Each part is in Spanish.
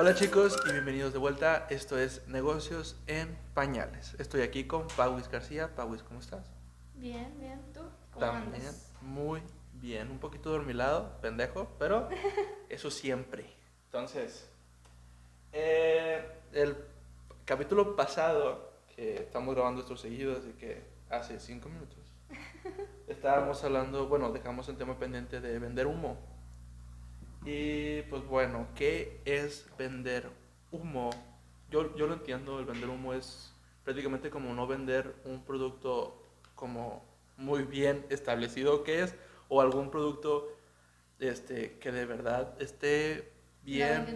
Hola chicos y bienvenidos de vuelta. Esto es Negocios en Pañales. Estoy aquí con Pauis García. Pauis, ¿cómo estás? Bien, bien. ¿Tú? ¿Cómo También andas? muy bien. Un poquito dormilado, pendejo, pero eso siempre. Entonces, eh, el capítulo pasado, que estamos grabando estos seguidos, así que hace cinco minutos, estábamos hablando, bueno, dejamos el tema pendiente de vender humo. Y pues bueno, ¿qué es vender humo? Yo, yo lo entiendo, el vender humo es prácticamente como no vender un producto como muy bien establecido que es, o algún producto este, que de verdad esté ¿No bien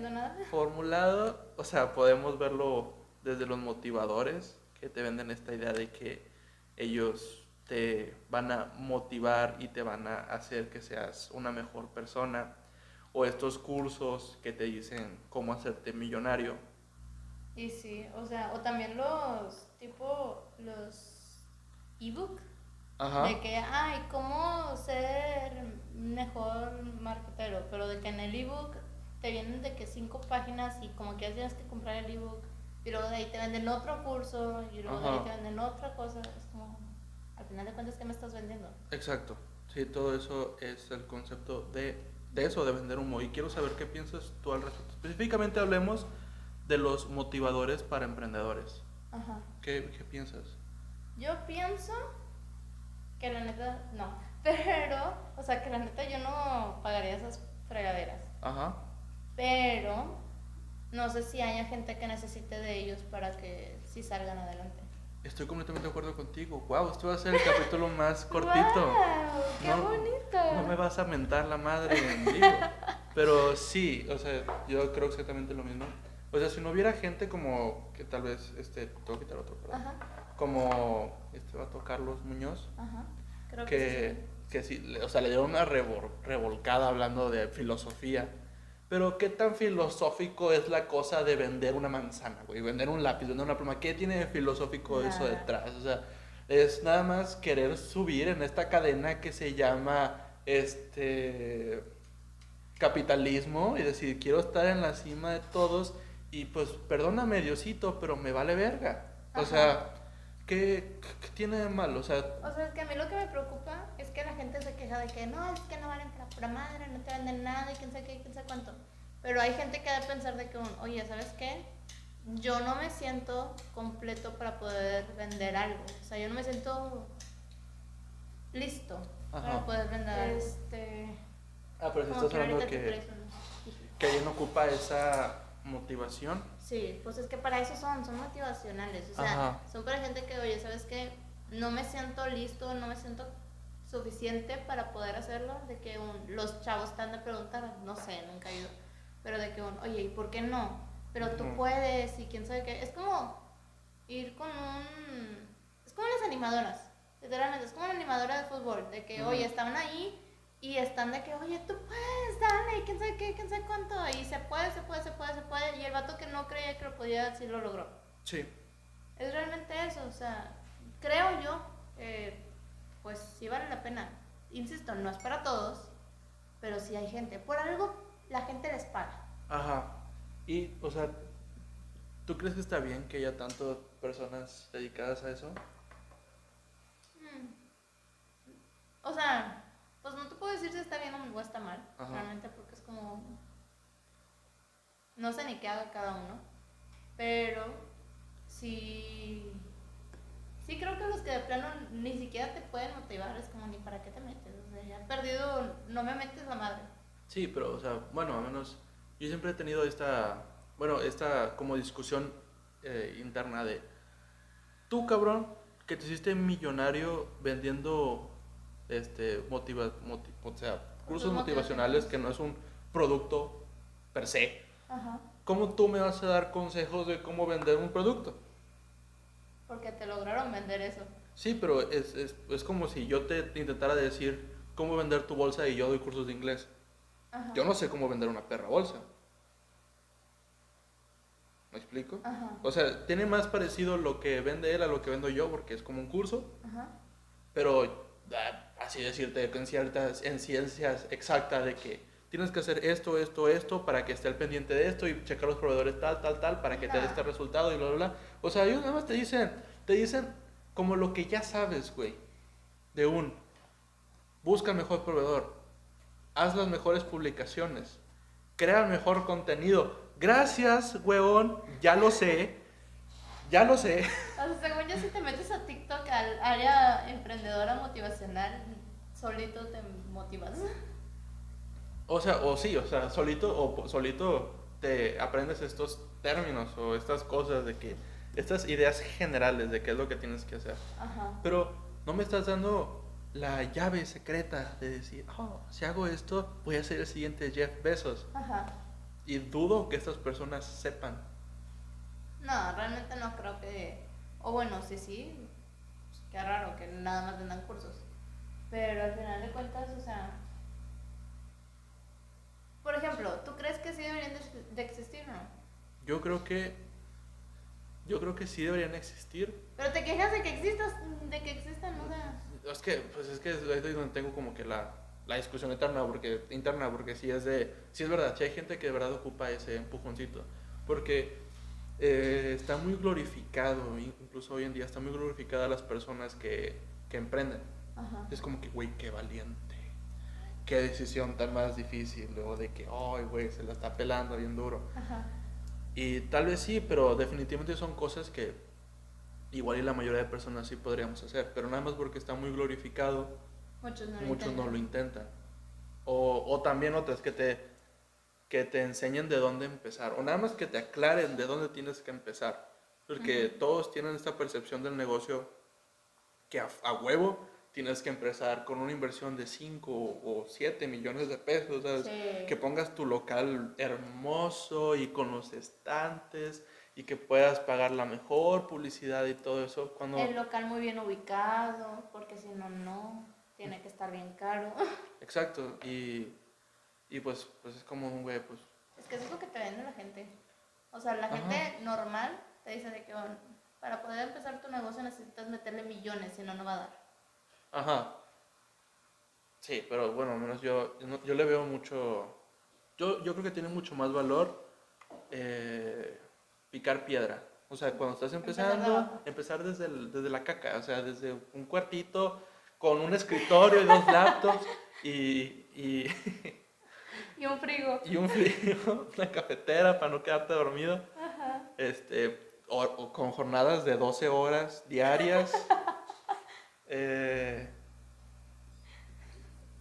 formulado, o sea, podemos verlo desde los motivadores que te venden esta idea de que ellos te van a motivar y te van a hacer que seas una mejor persona, o estos cursos que te dicen cómo hacerte millonario. Y sí, o sea, o también los, tipo, los ebook, Ajá. de que, ay, cómo ser mejor marketero, pero de que en el ebook te vienen de que cinco páginas y como que ya tienes que comprar el ebook, y luego de ahí te venden otro curso, y luego de ahí te venden otra cosa, es como, al final de cuentas, ¿qué me estás vendiendo? Exacto. Sí, todo eso es el concepto de, de eso, de vender humo. Y quiero saber qué piensas tú al respecto. Específicamente hablemos de los motivadores para emprendedores. Ajá. ¿Qué, qué piensas? Yo pienso que la neta, no. Pero, o sea, que la neta yo no pagaría esas fregaderas. Ajá. Pero, no sé si haya gente que necesite de ellos para que sí salgan adelante. Estoy completamente de acuerdo contigo. Wow, este va a ser el capítulo más cortito. ¡Wow! ¡Qué No- bonito! No me vas a mentar la madre en vivo. Pero sí, o sea, yo creo exactamente lo mismo. O sea, si no hubiera gente como que tal vez, este, tengo que quitar otro, perdón. Ajá, Como este vato Carlos Muñoz, ajá. Creo que, que, que sí, o sea, le dieron una revol- revolcada hablando de filosofía. Pero qué tan filosófico es la cosa de vender una manzana, güey, vender un lápiz, vender una pluma. ¿Qué tiene de filosófico eso detrás? O sea, es nada más querer subir en esta cadena que se llama este capitalismo y decir quiero estar en la cima de todos y pues perdóname Diosito, pero me vale verga. O sea, ¿qué, qué tiene de malo? O sea, O sea, es que a mí lo que me preocupa es que la gente se queja de que no, es que no valen para pura madre, no te venden nada y quién sabe qué, quién sabe cuánto. Pero hay gente que ha de pensar de que, oye, ¿sabes qué? Yo no me siento completo para poder vender algo. O sea, yo no me siento listo Ajá. para poder vender algo. Este, ah, pero si estás que hablando que, que alguien ocupa esa motivación. Sí, pues es que para eso son, son motivacionales. O sea, Ajá. son para gente que, oye, ¿sabes qué? No me siento listo, no me siento suficiente para poder hacerlo. De que un- los chavos están de preguntar, no sé, nunca he ido. Pero de que, un, oye, ¿y por qué no? Pero tú puedes y quién sabe qué. Es como ir con un. Es como las animadoras, literalmente. Es como una animadora de fútbol. De que, oye, estaban ahí y están de que, oye, tú puedes, dale, quién sabe qué, quién sabe cuánto. Y se puede, se puede, se puede, se puede. Y el vato que no creía que lo podía, sí lo logró. Sí. Es realmente eso, o sea, creo yo, eh, pues sí vale la pena. Insisto, no es para todos, pero sí hay gente. Por algo la gente les paga. Ajá. Y, o sea, ¿tú crees que está bien que haya tantas personas dedicadas a eso? Mm. O sea, pues no te puedo decir si está bien o está mal, Ajá. realmente porque es como... No sé ni qué haga cada uno, pero sí... Sí creo que los que de plano ni siquiera te pueden motivar, es como ni para qué te metes, o sea, ya he perdido, no me metes la madre. Sí, pero, o sea, bueno, al menos yo siempre he tenido esta, bueno, esta como discusión eh, interna de, tú cabrón, que te hiciste millonario vendiendo, este, motiva, moti- o sea, cursos motivacionales que no es un producto per se. Ajá. ¿Cómo tú me vas a dar consejos de cómo vender un producto? Porque te lograron vender eso. Sí, pero es, es, es como si yo te intentara decir cómo vender tu bolsa y yo doy cursos de inglés. Ajá. Yo no sé cómo vender una perra bolsa. ¿Me explico? Ajá. O sea, tiene más parecido lo que vende él a lo que vendo yo porque es como un curso, Ajá. pero ah, así decirte en ciertas en ciencias exactas de que tienes que hacer esto, esto, esto para que esté al pendiente de esto y checar los proveedores tal, tal, tal para que te dé este resultado y bla, bla, bla. O sea, ellos nada más te dicen, te dicen como lo que ya sabes, güey. De un, busca el mejor proveedor, haz las mejores publicaciones, crea el mejor contenido. Gracias, huevón, ya lo sé, ya lo sé. O sea, según yo, si te metes a TikTok, al área emprendedora motivacional, solito te motivas. O sea, o sí, o sea, solito o solito te aprendes estos términos o estas cosas de que estas ideas generales de qué es lo que tienes que hacer. Ajá. Pero no me estás dando la llave secreta de decir, oh, si hago esto, voy a ser el siguiente Jeff Bezos. Ajá. Y dudo que estas personas sepan. No, realmente no creo que. O bueno, sí, sí. qué raro que nada más vendan cursos. Pero al final de cuentas, o sea. Por ejemplo, ¿tú crees que sí deberían de, existir o no? Yo creo que, yo creo que sí deberían existir. Pero te quejas de que existas, de que existan, o sea. Es que, pues es que es donde tengo como que la, la discusión interna porque, interna, porque sí es de, sí es verdad, sí hay gente que de verdad ocupa ese empujoncito, porque eh, está muy glorificado, incluso hoy en día está muy glorificada las personas que, que emprenden. Ajá. Es como que, güey, qué valiente, qué decisión tan más difícil, o de que, ay, güey, se la está pelando bien duro. Ajá. Y tal vez sí, pero definitivamente son cosas que igual y la mayoría de personas sí podríamos hacer, pero nada más porque está muy glorificado, Muchos no lo muchos no intentan. lo intentan. O, o también otras que te, que te enseñen de dónde empezar, o nada más que te aclaren de dónde tienes que empezar. Porque Ujú. todos tienen esta percepción del negocio que a, a huevo tienes que empezar con una inversión de 5 o 7 millones de pesos, ¿sabes? Sí. que pongas tu local hermoso y con los estantes y que puedas pagar la mejor publicidad y todo eso cuando El local muy bien ubicado, porque si no, no. Tiene que estar bien caro. exacto y, y pues pues es como un güey pues Es que eso es lo que te vende la gente. O sea, la Ajá. gente normal te dice de que bueno, para poder empezar tu negocio necesitas meterle millones, si no, no va a dar. Ajá sí pero bueno al menos yo yo, no- yo le veo mucho yo, yo creo que tiene mucho más valor eh, picar piedra o sea cuando estás empezando empezar desde, el- desde la caca o sea desde un cuartito con un escritorio y dos laptops y, y Y un frigo. y un frío, una cafetera para no quedarte dormido, Ajá. este, o, o con jornadas de 12 horas diarias. Eh,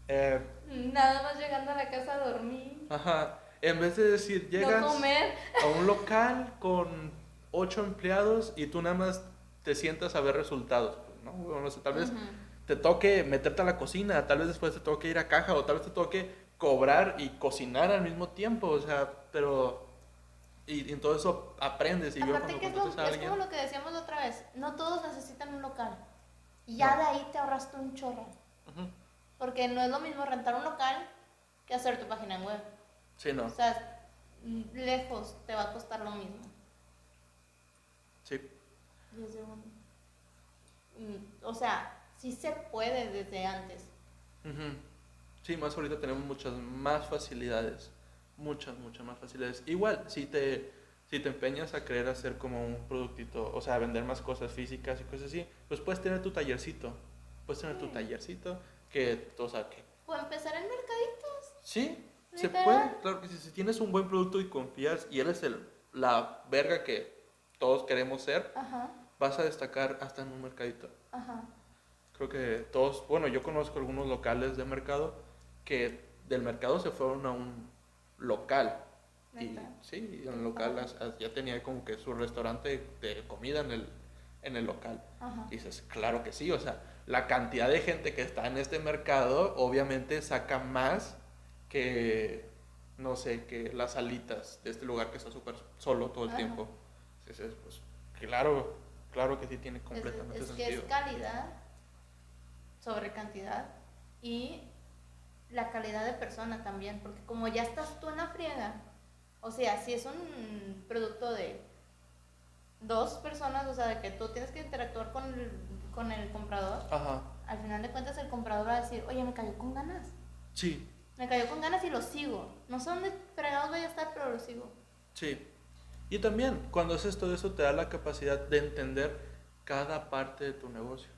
eh, Nada más llegando a la casa a dormir. ajá, en vez de decir, llegas No comer. a un local con 8 empleados y tú nada más te sientas a ver resultados, ¿no? Bueno, no sé, tal vez te toque meterte a la cocina, tal vez después te toque ir a caja o tal vez te toque cobrar y cocinar al mismo tiempo, o sea, pero y, y en todo eso aprendes y yo Aparte cuando que es, lo- a es como lo que decíamos la otra vez, no todos necesitan un local. Y ya No. de ahí te ahorraste un chorro. Porque no es lo mismo rentar un local que hacer tu página en web. sí, no, O sea, lejos te va a costar lo mismo. sí, Desde un... mm, O sea, sí se puede desde antes. Sí, más ahorita tenemos muchas más facilidades, muchas, muchas más facilidades. Igual, si te, si te empeñas a querer hacer como un productito, o sea, vender más cosas físicas y cosas así, pues puedes tener tu tallercito, puedes tener tu Sí. tallercito que, o sea, que O empezar en mercaditos. Sí, se puede. Claro que. Si tienes un buen producto y confías y eres el, la verga que todos queremos ser, Ajá, vas a destacar hasta en un mercadito. ajá. Creo que todos, bueno, yo conozco algunos locales de mercado que del mercado se fueron a un local. Y sí, en el local ya tenía como que su restaurante de comida en el, en el local. Ajá. Y dices, claro que sí, o sea, la cantidad de gente que está en este mercado obviamente saca más que, no sé, que las alitas de este lugar que está súper solo todo el Ajá. tiempo. Entonces, pues, claro, claro que sí tiene Es, completamente es que sentido. es calidad sobre cantidad y la calidad de persona también, porque como ya estás tú en la friega, o sea, si es un producto de dos personas, o sea, de que tú tienes que interactuar con el, con el comprador, Ajá, al final de cuentas el comprador va a decir, oye, me cayó con ganas. sí, Me cayó con ganas y lo sigo. No sé dónde fregados voy a estar, pero lo sigo. Sí. Y también, cuando haces todo eso, te da la capacidad de entender cada parte de tu negocio.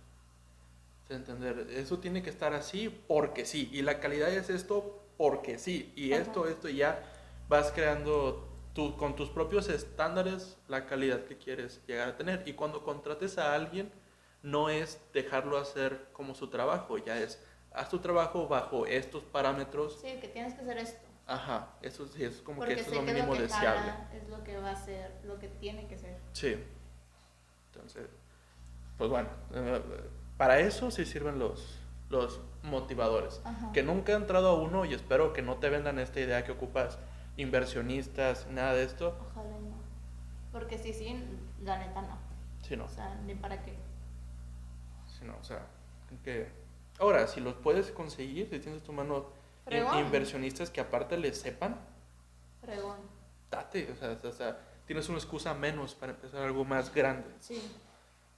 De entender, eso tiene que estar así porque sí. Y la calidad es esto porque sí. Y Ajá. esto, esto, y ya vas creando tú, con tus propios estándares la calidad que quieres llegar a tener. Y cuando contrates a alguien, no es dejarlo hacer como su trabajo, ya es, haz tu trabajo bajo estos parámetros. Sí, que tienes que hacer esto. Ajá, eso sí, es como Porque que eso es lo que mínimo lo que deseable. es lo que va a ser, lo que tiene que ser. Sí. Entonces, pues bueno, eh, para eso sí sirven los, los motivadores. Ajá. Que nunca he entrado a uno y espero que no te vendan esta idea que ocupas inversionistas, nada de esto. Ojalá no. Porque sí, sí, la neta no. Sí, no, O sea, ni para qué. sí, no, o sea, que... Ahora, si los puedes conseguir, si tienes tu mano in- inversionistas que aparte les sepan, Fregón. date, o sea, o sea, tienes una excusa menos para empezar algo más grande. Sí.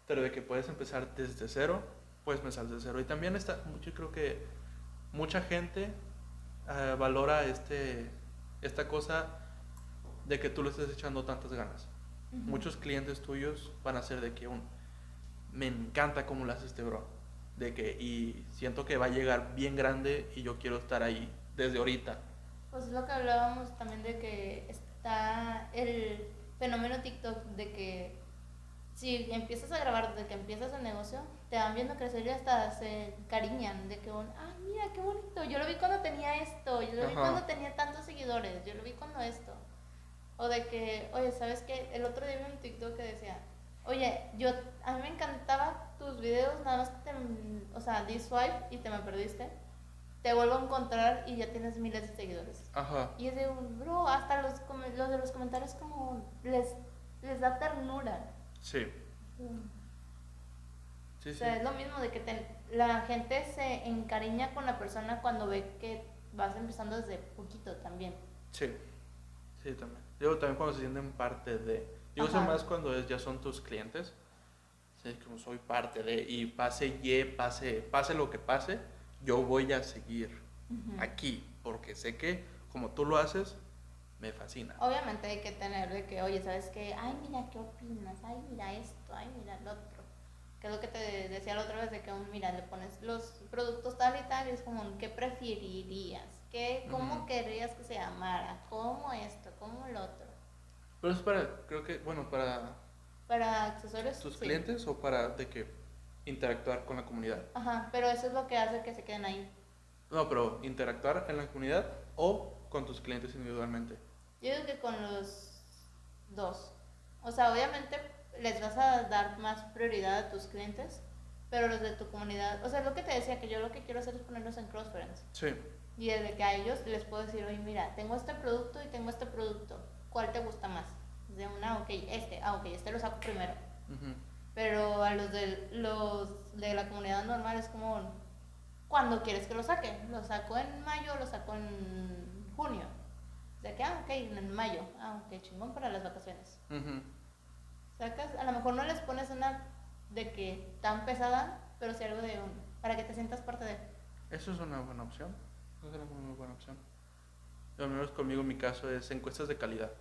pero de que puedes empezar desde cero, puedes empezar desde cero. Y también está, yo creo que mucha gente eh, valora este, esta cosa de que tú le estés echando tantas ganas. Ujú. Muchos clientes tuyos van a ser de que un, me encanta cómo lo hace este bro, de que, y siento que va a llegar bien grande y yo quiero estar ahí desde ahorita. Pues es lo que hablábamos también de que está el fenómeno TikTok de que si empiezas a grabar desde que empiezas el negocio, te van viendo crecer y hasta se cariñan de que, un, ay, mira, qué bonito, yo lo vi cuando tenía esto, yo lo vi Ajá. cuando tenía tantos seguidores, yo lo vi cuando esto. O de que, oye, ¿sabes qué? El otro día vi un TikTok que decía, oye, yo, a mí me encantaba tus videos, nada más que te, o sea, di swipe y te me perdiste. Te vuelvo a encontrar y ya tienes miles de seguidores. Ajá, Y es de un bro, hasta los, los de los comentarios como les, les da ternura. sí, sí, O sí. sea, es lo mismo de que te- la gente se encariña con la persona cuando ve que vas empezando desde poquito también. Sí, sí, también. Digo, también cuando se sienten parte de. Sé Ajá. más cuando es, ya son tus clientes. Sí, como soy parte de. Y pase y pase, pase lo que pase, yo voy a seguir Ujú. aquí. Porque sé que, como tú lo haces, me fascina. Obviamente hay que tener de que, oye, ¿sabes qué? Ay, mira, ¿qué opinas? Ay, mira esto, ay, mira el otro. Que es lo que te decía la otra vez de que, un, mira, le pones los productos tal y tal y es como, ¿qué preferirías? ¿Qué, ¿Cómo Ujú. querrías que se llamara? ¿Cómo esto? ¿Cómo el otro? Pero es para, creo que, bueno, para Para accesorios. tus sí. clientes o para de que interactuar con la comunidad. Ajá, pero eso es lo que hace que se queden ahí. No, pero interactuar en la comunidad o con tus clientes individualmente. Yo digo que con los dos. O sea, obviamente les vas a dar más prioridad a tus clientes, pero los de tu comunidad, o sea, lo que te decía, que yo lo que quiero hacer es ponerlos en cross friends. Sí, Y desde que a ellos les puedo decir, oye, mira, tengo este producto y tengo este producto. ¿Cuál te gusta más? De una, ok, este, ah, ok, este lo saco primero. Pero a los de, los de la comunidad normal es como, ¿cuándo quieres que lo saque? Lo saco en mayo, lo saco en junio. De que, ah, ok, en mayo. Ah, ok, chingón para las vacaciones. Sacas, a lo mejor no les pones una de que tan pesada, pero sí algo de un, para que te sientas parte de. Eso es una buena opción. Eso es una muy buena opción. Al menos conmigo mi caso es encuestas de calidad.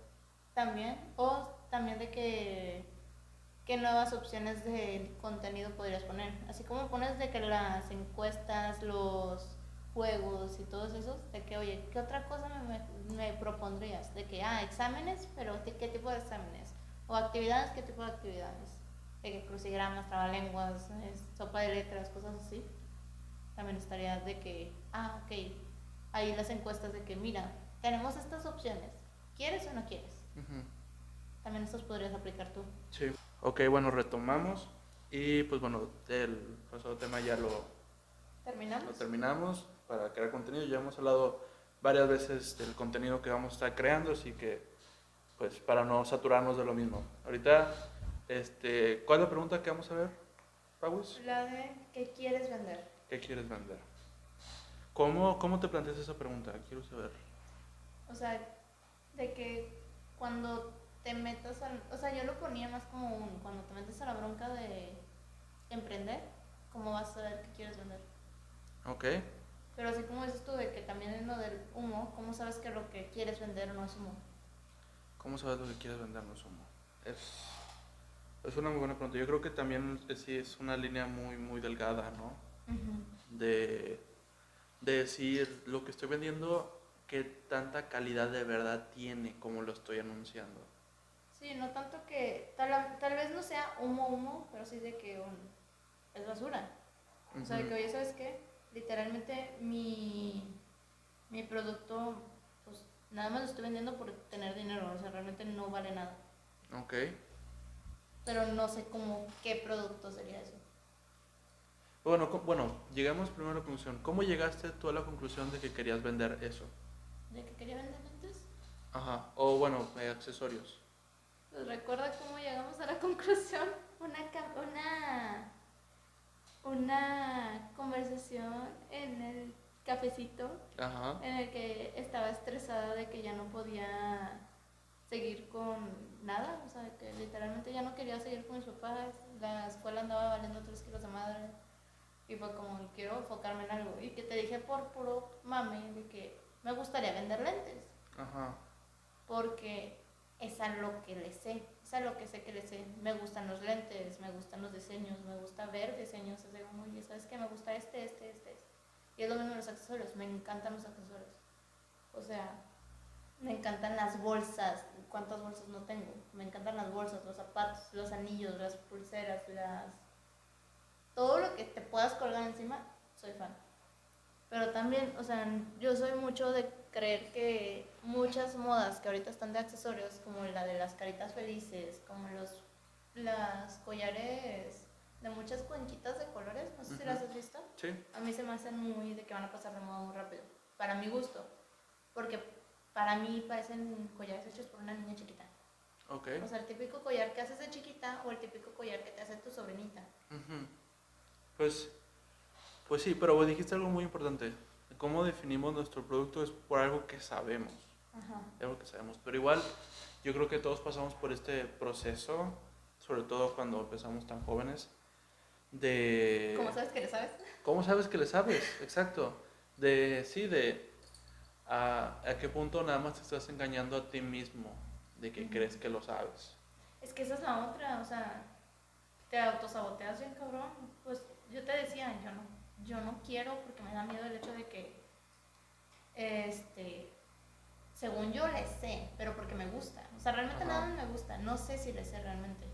También, o también de que qué nuevas opciones de contenido podrías poner. Así como pones de que las encuestas, los juegos y todos esos, de que, oye, ¿qué otra cosa me, me- me propondrías? De que, ah, exámenes, pero ¿de ¿qué tipo de exámenes? O actividades, ¿qué tipo de actividades? De que crucigramas, trabalenguas, es- sopa de letras, cosas así. También estaría de que, ah, ok, ahí las encuestas de que, mira, tenemos estas opciones, ¿quieres o no quieres? Ujú. También estos podrías aplicar tú. Sí. Ok, bueno, retomamos. Y pues bueno, el pasado tema ya lo, ¿Terminamos? lo terminamos para crear contenido. Ya hemos hablado varias veces del contenido que vamos a estar creando, así que pues para no saturarnos de lo mismo. Ahorita, este, ¿cuál es la pregunta que vamos a ver, Paus? La de ¿qué quieres vender? ¿Qué quieres vender? ¿Cómo, ¿Cómo te planteas esa pregunta? Quiero saber. O sea, de que cuando te metas al... O sea, yo lo ponía más como un... Cuando te metes a la bronca de emprender, ¿cómo vas a saber qué quieres vender? Ok. Pero así como dices tú, de que también en lo del humo, ¿cómo sabes que lo que quieres vender no es humo? ¿Cómo sabes lo que quieres vender no es humo? Es, es una muy buena pregunta. Yo creo que también eh, sí es una línea muy, muy delgada, ¿no? de, de decir lo que estoy vendiendo, qué tanta calidad de verdad tiene como lo estoy anunciando. Sí, no tanto que, tal, tal vez no sea humo, humo, pero sí de que un, es basura. O sea, de que, oye, ¿sabes qué? Literalmente mi, mi producto, nada más lo estoy vendiendo por tener dinero, o sea, realmente no vale nada. Ok. Pero no sé cómo, qué producto sería eso. Bueno, bueno, llegamos primero a la conclusión. ¿Cómo llegaste tú a la conclusión de que querías vender eso? ¿De que quería vender lentes? Ajá. O bueno, eh, accesorios. Pues recuerda cómo llegamos a la conclusión. Una, una, una conversación en el cafecito Ajá. en el que estaba estresada de que ya no podía seguir con nada, o sea, que literalmente ya no quería seguir con mis papás, la escuela andaba valiendo 3 kilos de madre y fue como, quiero enfocarme en algo y que te dije por puro mame de que me gustaría vender lentes Ajá. porque es a lo que le sé, es a lo que sé que le sé. Me gustan los lentes, me gustan los diseños, me gusta ver diseños. Es de como, oye, ¿sabes qué? Me gusta este, este, este, este. Y es lo mismo los accesorios, me encantan los accesorios. O sea, me encantan las bolsas. ¿Cuántas bolsas no tengo? Me encantan las bolsas, los zapatos, los anillos, las pulseras, las... Todo lo que te puedas colgar encima, soy fan. Pero también, o sea, yo soy mucho de creer que muchas modas que ahorita están de accesorios, como la de las caritas felices, como los las collares de muchas cuenquitas de colores, no sé si las has visto, Sí. a mí se me hacen muy de que van a pasar de moda muy rápido, para mi gusto, porque para mí parecen collares hechos por una niña chiquita. Ok. O sea, el típico collar que haces de chiquita o el típico collar que te hace tu sobrinita. Ujú. Pues, pues sí, pero vos dijiste algo muy importante. ¿Cómo definimos nuestro producto? Es por algo que sabemos. Ajá. algo que sabemos. Pero igual, yo creo que todos pasamos por este proceso, sobre todo cuando empezamos tan jóvenes, de... ¿Cómo sabes que le sabes? ¿Cómo sabes que le sabes? Exacto. De, sí, de a, a qué punto nada más te estás engañando a ti mismo, de que crees que lo sabes. Es que esa es la otra, o sea, te autosaboteas bien cabrón. Pues yo te decía, yo no, yo no quiero porque me da miedo el hecho de que, este, según yo le sé, pero porque me gusta. O sea, realmente Ajá. nada me gusta, no sé si le sé realmente.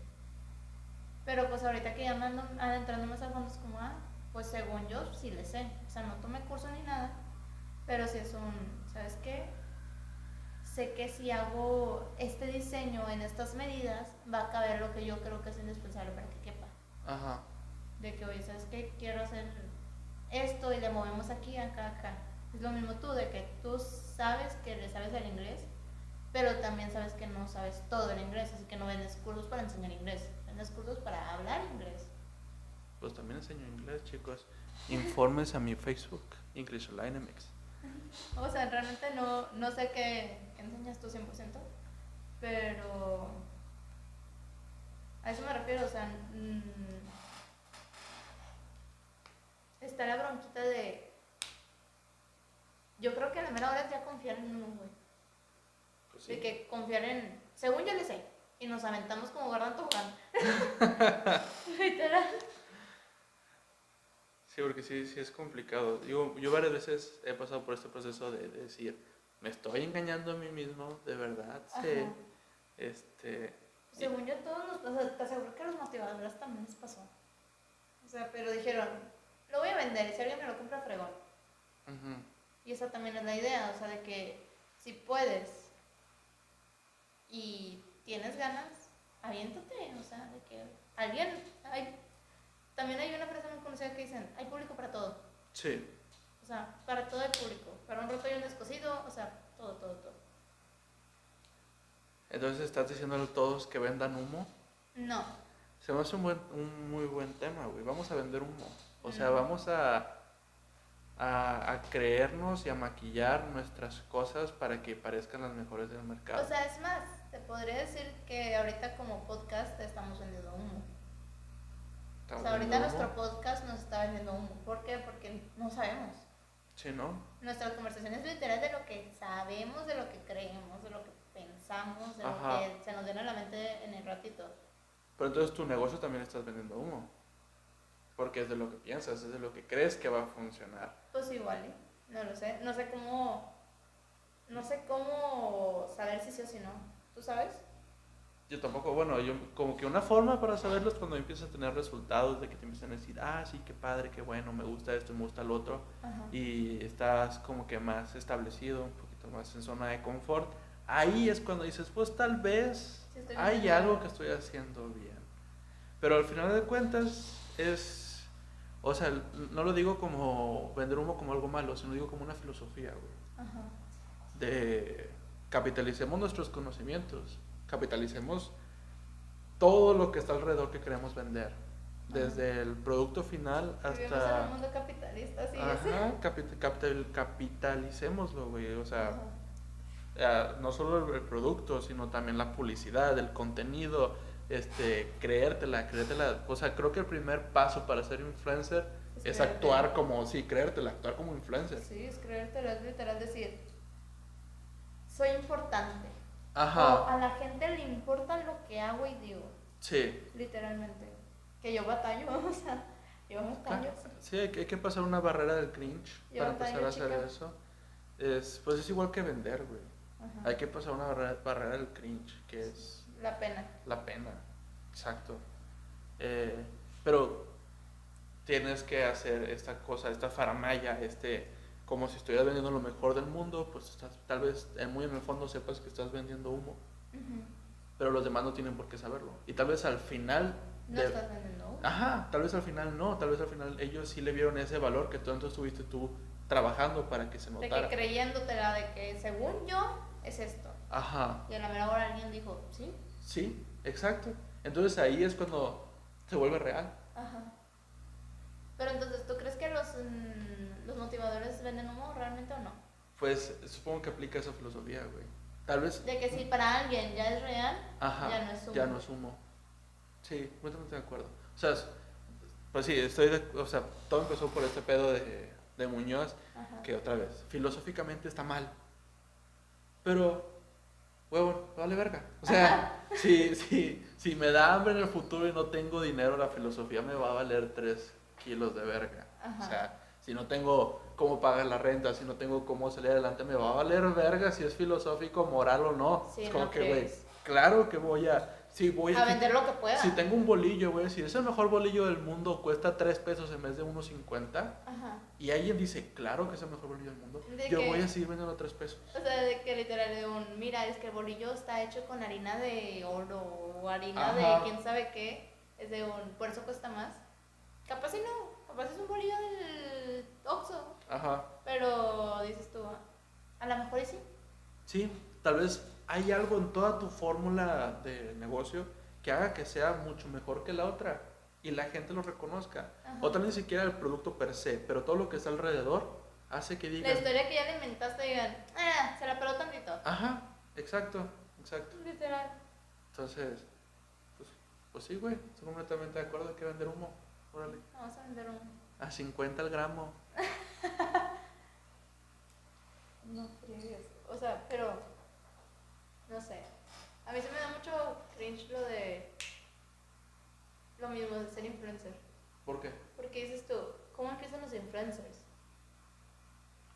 Pero pues ahorita que ya me ando adentrando más a fondo es como, ah, pues según yo sí le sé. O sea, no tomé curso ni nada, pero sí es un, ¿sabes qué? sé que si hago este diseño en estas medidas, va a caber lo que yo creo que es indispensable para que quepa. Ajá. De que, oye, ¿sabes qué? Quiero hacer esto y le movemos aquí, acá, acá. Es lo mismo tú, de que tú sabes que le sabes el inglés, pero también sabes que no sabes todo el inglés, así que no vendes cursos para enseñar inglés, vendes cursos para hablar inglés. Pues también enseño inglés, chicos. Informes a mi Facebook, English Online MX. O sea, realmente no, no sé qué, qué enseñas tú 100%, pero a eso me refiero, o sea, mm, está la bronquita de... Yo creo que a la mera hora es ya confiar en uno, güey. Pues De que confiar en... Según yo le sé, y nos aventamos como guardan tobogán. Literal. Sí, porque sí, sí es complicado. Digo, yo varias veces he pasado por este proceso de, de decir, me estoy engañando a mí mismo, de verdad, sí. Ajá. Este, Según yo, todos nos pasó. Te aseguro que a los motivadores también les pasó. O sea, pero dijeron, lo voy a vender y si alguien me lo compra, fregón. Y esa también es la idea, o sea, de que si puedes y tienes ganas, aviéntate. O sea, de que alguien. Hay, también hay una frase muy conocida que dicen: hay público para todo. Sí, O sea, para todo el público. Para un roto y un descosido, o sea, todo, todo, todo. entonces estás diciéndole a todos que vendan humo. No, Se me hace un, buen, un muy buen tema, güey. Vamos a vender humo. O sea, vamos a, a, a creernos y a maquillar nuestras cosas para que parezcan las mejores del mercado. O sea, es más, podría decir que ahorita como podcast estamos vendiendo humo. ¿Estamos O sea, ahorita nuestro podcast nos está vendiendo humo. ¿Por qué? Porque no sabemos. Sí, ¿no? Nuestra conversación es literal de lo que sabemos, de lo que creemos, de lo que pensamos, de Ajá. lo que se nos viene a la mente en el ratito. Pero entonces tu negocio también estás vendiendo humo. Porque es de lo que piensas, es de lo que crees que va a funcionar. Pues igual, ¿eh? no lo sé. No sé cómo. No sé cómo saber si sí o si no. ¿Tú sabes? Yo tampoco, bueno, yo como que una forma para saberlo es cuando empiezas a tener resultados de que te empiezan a decir, ah, sí, qué padre, qué bueno, me gusta esto, me gusta lo otro. Ajá. Y estás como que más establecido, un poquito más en zona de confort. Ahí es cuando dices, pues tal vez Sí, hay algo que estoy haciendo bien. Pero al final de cuentas es, o sea, no lo digo como vender humo como algo malo, sino digo como una filosofía, güey. Ajá. De capitalicemos nuestros conocimientos, capitalicemos todo lo que está alrededor que queremos vender. Desde el producto final Vivimos en hasta... mundo capitalista, sí. Ajá, capi- capital- capitalicémoslo, güey. O sea, eh, no solo el, el producto, sino también la publicidad, el contenido, este, creértela, creértela. O sea, creo que el primer paso para ser influencer Es es, creértela. actuar como, sí, creértela, actuar como influencer. Sí, es creértelo, es literal decir, soy importante. O Ajá, a la gente le importa lo que hago y digo, sí. literalmente. Que yo batallo, o sea, yo batallo. Claro, Sí, hay que, pasar una barrera del cringe Yo para empezar batallo, a hacer chica. eso. Es, pues es igual que vender, güey. Ajá. Hay que pasar una barrera, barrera del cringe, que es La pena. la pena. Exacto. Eh, pero tienes que hacer esta cosa, esta faramaya, este, como si estuvieras vendiendo lo mejor del mundo, pues estás, tal vez eh, muy en el fondo sepas que estás vendiendo humo, pero los demás no tienen por qué saberlo. Y tal vez al final... No de- estás vendiendo. humo. Ajá, tal vez al final no, tal vez al final ellos sí le vieron ese valor que tú entonces estuviste tú trabajando para que se De notara. que creyéndotela de que según yo es esto. Ajá, Y a la mera hora alguien dijo, sí. sí, exacto. Entonces ahí es cuando se vuelve real. Ajá. Pero entonces, ¿tú crees que los, mm, los motivadores venden humo realmente o no? Pues supongo que aplica esa filosofía, güey. Tal vez De que si para alguien ya es real, Ajá, ya no es humo. ya no es humo. Sí, completamente de acuerdo. O sea, es- pues sí, estoy de, o sea, todo empezó por este pedo de, de Muñoz, Ajá. que otra vez, filosóficamente está mal. Pero, huevo, vale verga. O sea, si, si, si me da hambre en el futuro y no tengo dinero, la filosofía me va a valer 3 kilos de verga. Ajá. O sea, si no tengo cómo pagar la renta, si no tengo cómo salir adelante, me va a valer verga si es filosófico, moral o no. Sí, es como no que, güey, claro que voy a... Si voy a vender lo que pueda. Si tengo un bolillo, güey, si es el mejor bolillo del mundo, cuesta 3 pesos en vez de 1.50, Ajá. y alguien dice, claro que es el mejor bolillo del mundo, ¿De yo voy a seguir vendiendo 3 pesos. O sea, de que literal de un, mira, es que el bolillo está hecho con harina de oro o harina Ajá. de quién sabe qué, es de un, por eso cuesta más. Capaz y no, capaz es un bolillo del Oxxo, Ajá. pero dices tú, a lo mejor y sí. Sí, tal vez hay algo en toda tu fórmula de negocio que haga que sea mucho mejor que la otra y la gente lo reconozca. Ajá. O tal vez ni siquiera el producto per se, pero todo lo que está alrededor hace que La digan, historia que ya le inventaste digan, ah, se la peló tantito. ajá, exacto, exacto. Literal. Entonces, pues, pues sí, güey, estoy completamente de acuerdo, que vender humo. Órale. Vamos a vender un... A 50 el gramo. No friegues. O sea, pero. No sé. A mí se me da mucho cringe lo de. Lo mismo de ser influencer. ¿Por qué? Porque dices tú, ¿cómo empiezan los influencers?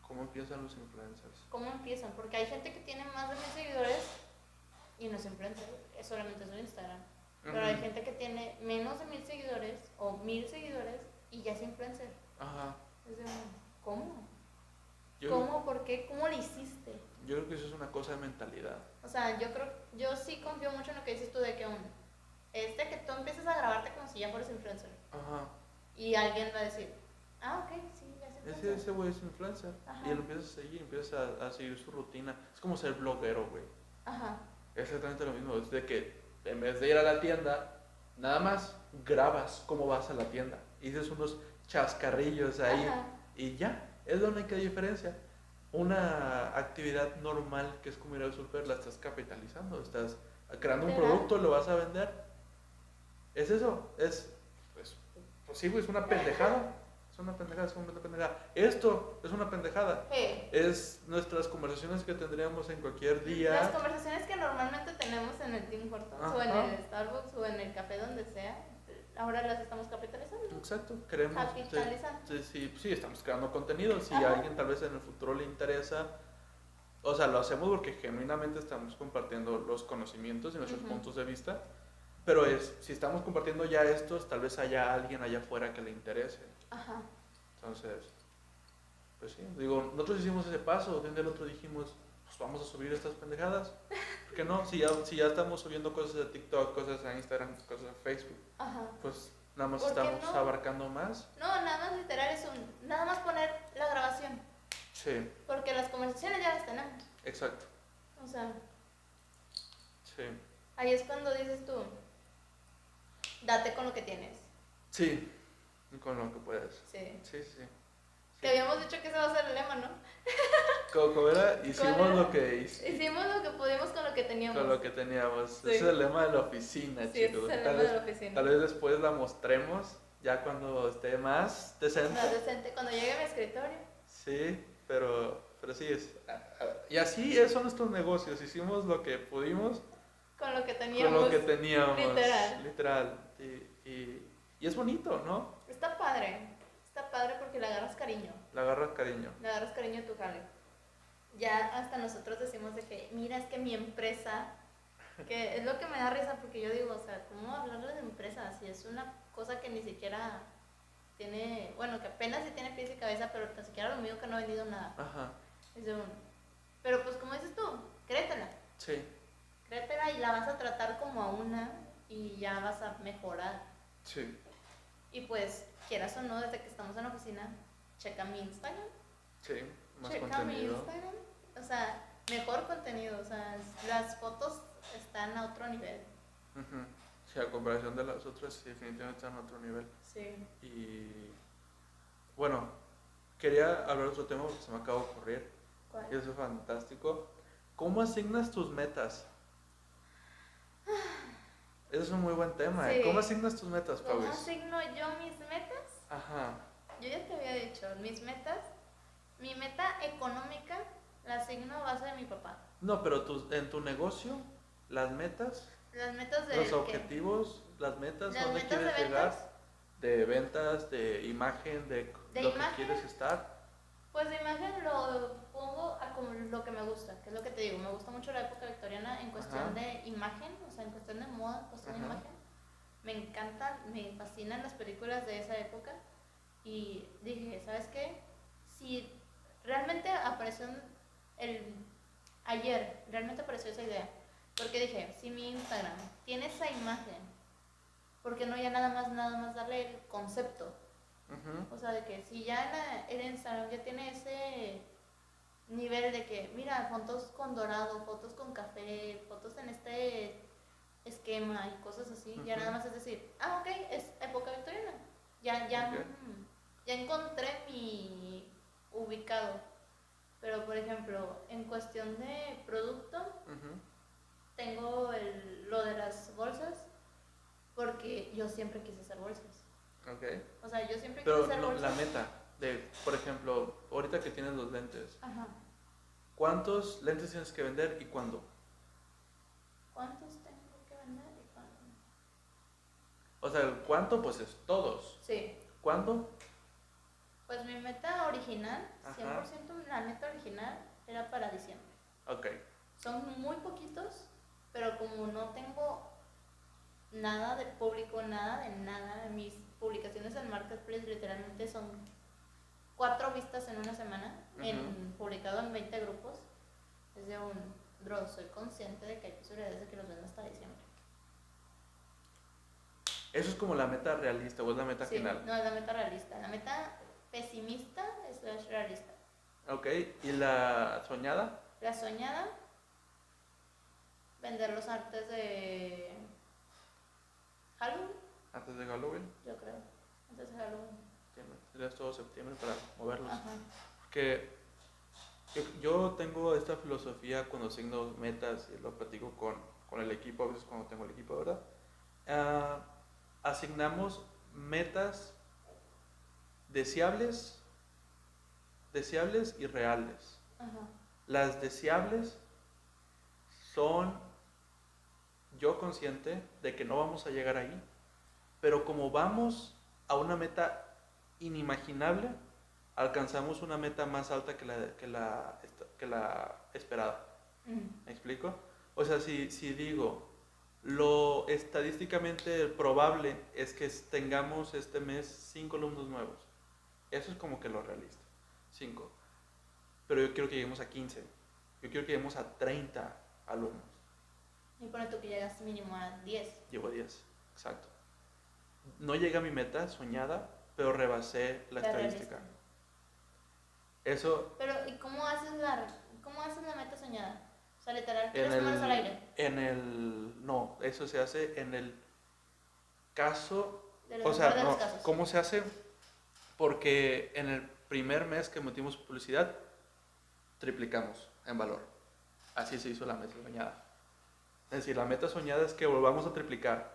¿Cómo empiezan los influencers? ¿Cómo empiezan? Porque hay gente que tiene más de mil seguidores y no es influencer, es solamente su Instagram. Pero hay gente que tiene menos de mil seguidores o mil seguidores y ya es influencer. Ajá. Es de, ¿cómo? Yo, ¿Cómo? ¿Por qué? ¿Cómo lo hiciste? yo creo que eso es una cosa de mentalidad. O sea, yo creo, yo sí confío mucho en lo que dices tú de que un, es de que tú empieces a grabarte como si ya fueras influencer. Ajá. Y alguien va a decir, ah, ok, sí, ya sé. Ese, ese güey es influencer. Ajá. Y lo empiezas a seguir, empiezas a, a seguir su rutina. Es como ser bloguero, güey. Ajá. Exactamente lo mismo. Es de que en vez de ir a la tienda, nada más grabas cómo vas a la tienda. Dices unos chascarrillos ahí. Ajá. Y ya, es la única diferencia. Una actividad normal que es como ir al super la estás capitalizando. Estás creando un producto, lo vas a vender. Es eso. Es, pues, pues sí, es una pendejada. Es una pendejada, es una pendejada. Esto es una pendejada. Sí. Es nuestras conversaciones que tendríamos en cualquier Las día. conversaciones que normalmente tenemos en el Tim Hortons o en el Starbucks o en el café donde sea, ahora las estamos capitalizando. Exacto, queremos. Capitalizando. Sí, sí, sí, estamos creando contenido. Si Ajá. a alguien tal vez en el futuro le interesa, o sea, lo hacemos porque genuinamente estamos compartiendo los conocimientos y nuestros puntos de vista. Pero es, si estamos compartiendo ya estos, tal vez haya alguien allá afuera que le interese. Ajá. Entonces, pues sí, digo, nosotros hicimos ese paso, desde el otro dijimos, pues vamos a subir estas pendejadas. ¿Por qué no? Si ya, si ya estamos subiendo cosas de TikTok, cosas a Instagram, cosas a Facebook, Ajá. pues nada más ¿Por qué estamos no? abarcando más. No, nada más literal es un. Nada más poner la grabación. Sí, Porque las conversaciones ya las tenemos. exacto. O sea, Sí. ahí es cuando dices tú. Date con lo que tienes. Sí, con lo que puedas. Sí. Sí, sí. Que habíamos dicho que ese va a ser el lema, ¿no? Como, era, hicimos era? lo que hice, Hicimos lo que pudimos con lo que teníamos. con lo que teníamos. Sí. Ese es el lema de la oficina, Sí, chicos. es el tal, lema de vez, la oficina. tal vez después la mostremos, ya cuando esté más decente. Más decente. Cuando llegue a mi escritorio. Sí, pero, pero sí es. Y así son nuestros negocios. Hicimos lo que pudimos Con lo que con teníamos. lo que teníamos. literal. Literal. Y, y, y es bonito, ¿no? Está padre. Está padre porque le agarras cariño. Le agarras cariño. Le agarras cariño a tu jale. Ya hasta nosotros decimos de que, mira, es que mi empresa, que es lo que me da risa porque yo digo, o sea, ¿cómo hablarle de empresa? Si es una cosa que ni siquiera tiene, bueno, que apenas sí tiene pies y cabeza, pero tan siquiera lo mío que no ha vendido nada. Ajá. Es de un- Pero pues como dices tú, créetela. Sí. Créetela y la vas a tratar como a una y ya vas a mejorar. Sí. Y pues, quieras o no, desde que estamos en la oficina, checa mi Instagram. Sí. Más checa mi contenido. Instagram. O sea, mejor contenido. O sea, las fotos están a otro nivel. Ujú. Sí, a comparación de las otras, sí, definitivamente están a otro nivel. Sí. Y bueno, quería hablar de otro tema porque se me acaba de ocurrir. ¿Cuál? Y eso es fantástico. ¿Cómo asignas tus metas? Ese es un muy buen tema. ¿eh? Sí. ¿Cómo asignas tus metas, ¿Cómo Pablo? asigno yo mis metas? Ajá. Yo ya te había dicho, mis metas. Mi meta económica la asigno a base de mi papá. No, pero tus- en tu negocio, las metas, Las metas de. los objetivos, las metas, Las dónde metas de quieres ventas. llegar, de ventas, de imagen, de, De lo que quieres estar. Pues de imagen lo pongo a como lo que me gusta, que es lo que te digo. Me gusta mucho la época victoriana en cuestión Ajá. de imagen, o sea, en cuestión de moda, en cuestión de Ajá. imagen. Me encantan, me fascinan las películas de esa época. Y dije, ¿sabes qué? Si realmente apareció el ayer, realmente apareció esa idea. Porque dije, si mi Instagram tiene esa imagen, ¿por qué no ya nada más, nada más darle el concepto? O sea, de que si ya la- el Instagram ya tiene ese nivel de que, mira, fotos con dorado, fotos con café, fotos en este esquema y cosas así, ya nada más es decir, ah, ok, es época victoriana. Ya, ya, mm, ya encontré mi ubicado. Pero, por ejemplo, en cuestión de producto, tengo el- lo de las bolsas, porque yo siempre quise hacer bolsas. Ok. O sea, yo siempre Pero hacer no, bolsas. la meta de, por ejemplo, ahorita que tienes los lentes, Ajá. ¿cuántos lentes tienes que vender y cuándo? ¿Cuántos tengo que vender y cuándo? O sea, el cuánto pues es todos. Sí, ¿Cuándo? pues mi meta original, Ajá. 100% la meta original era para diciembre. Ok. Son muy poquitos, pero como no tengo nada de público, nada de nada, mis publicaciones en Marketplace literalmente son cuatro vistas en una semana, en, publicado en 20 grupos. Es de un, bro, soy consciente de que hay posibilidades de que los venda hasta diciembre. Eso es como la meta realista o es la meta Sí, final. no es la meta realista. La meta pesimista es la realista. Ok. ¿Y la soñada? La soñada, vender los artes de Halloween, Antes de Halloween. yo creo. Antes de Halloween. Septiembre. Sería todo septiembre para moverlos. Ajá. Porque yo, yo tengo esta filosofía cuando asigno metas y lo platico con, con el equipo, a veces cuando tengo el equipo, ¿verdad? Ah, asignamos metas deseables, deseables y reales. Ajá. Las deseables son yo consciente de que no vamos a llegar ahí, pero como vamos a una meta inimaginable, alcanzamos una meta más alta que la, que la, que la esperada. Mm. ¿Me explico? O sea, si, si digo, lo estadísticamente probable es que tengamos este mes cinco alumnos nuevos. Eso es como que lo realista. Cinco. Pero yo quiero que lleguemos a 15. Yo quiero que lleguemos a 30 alumnos. Y pone tú que llegas mínimo a 10. Llevo a 10. Exacto. No llegué a mi meta soñada, pero rebasé la La estadística. realista. Eso Pero, ¿y cómo haces la, cómo haces la meta soñada? O sea, literal, tres números al aire. en el... No, eso se hace en el caso De los O sea, de no, los casos. ¿cómo se hace? Porque en el primer mes que metimos publicidad, triplicamos en valor. Así se hizo la meta soñada. Es decir, la meta soñada es que volvamos a triplicar.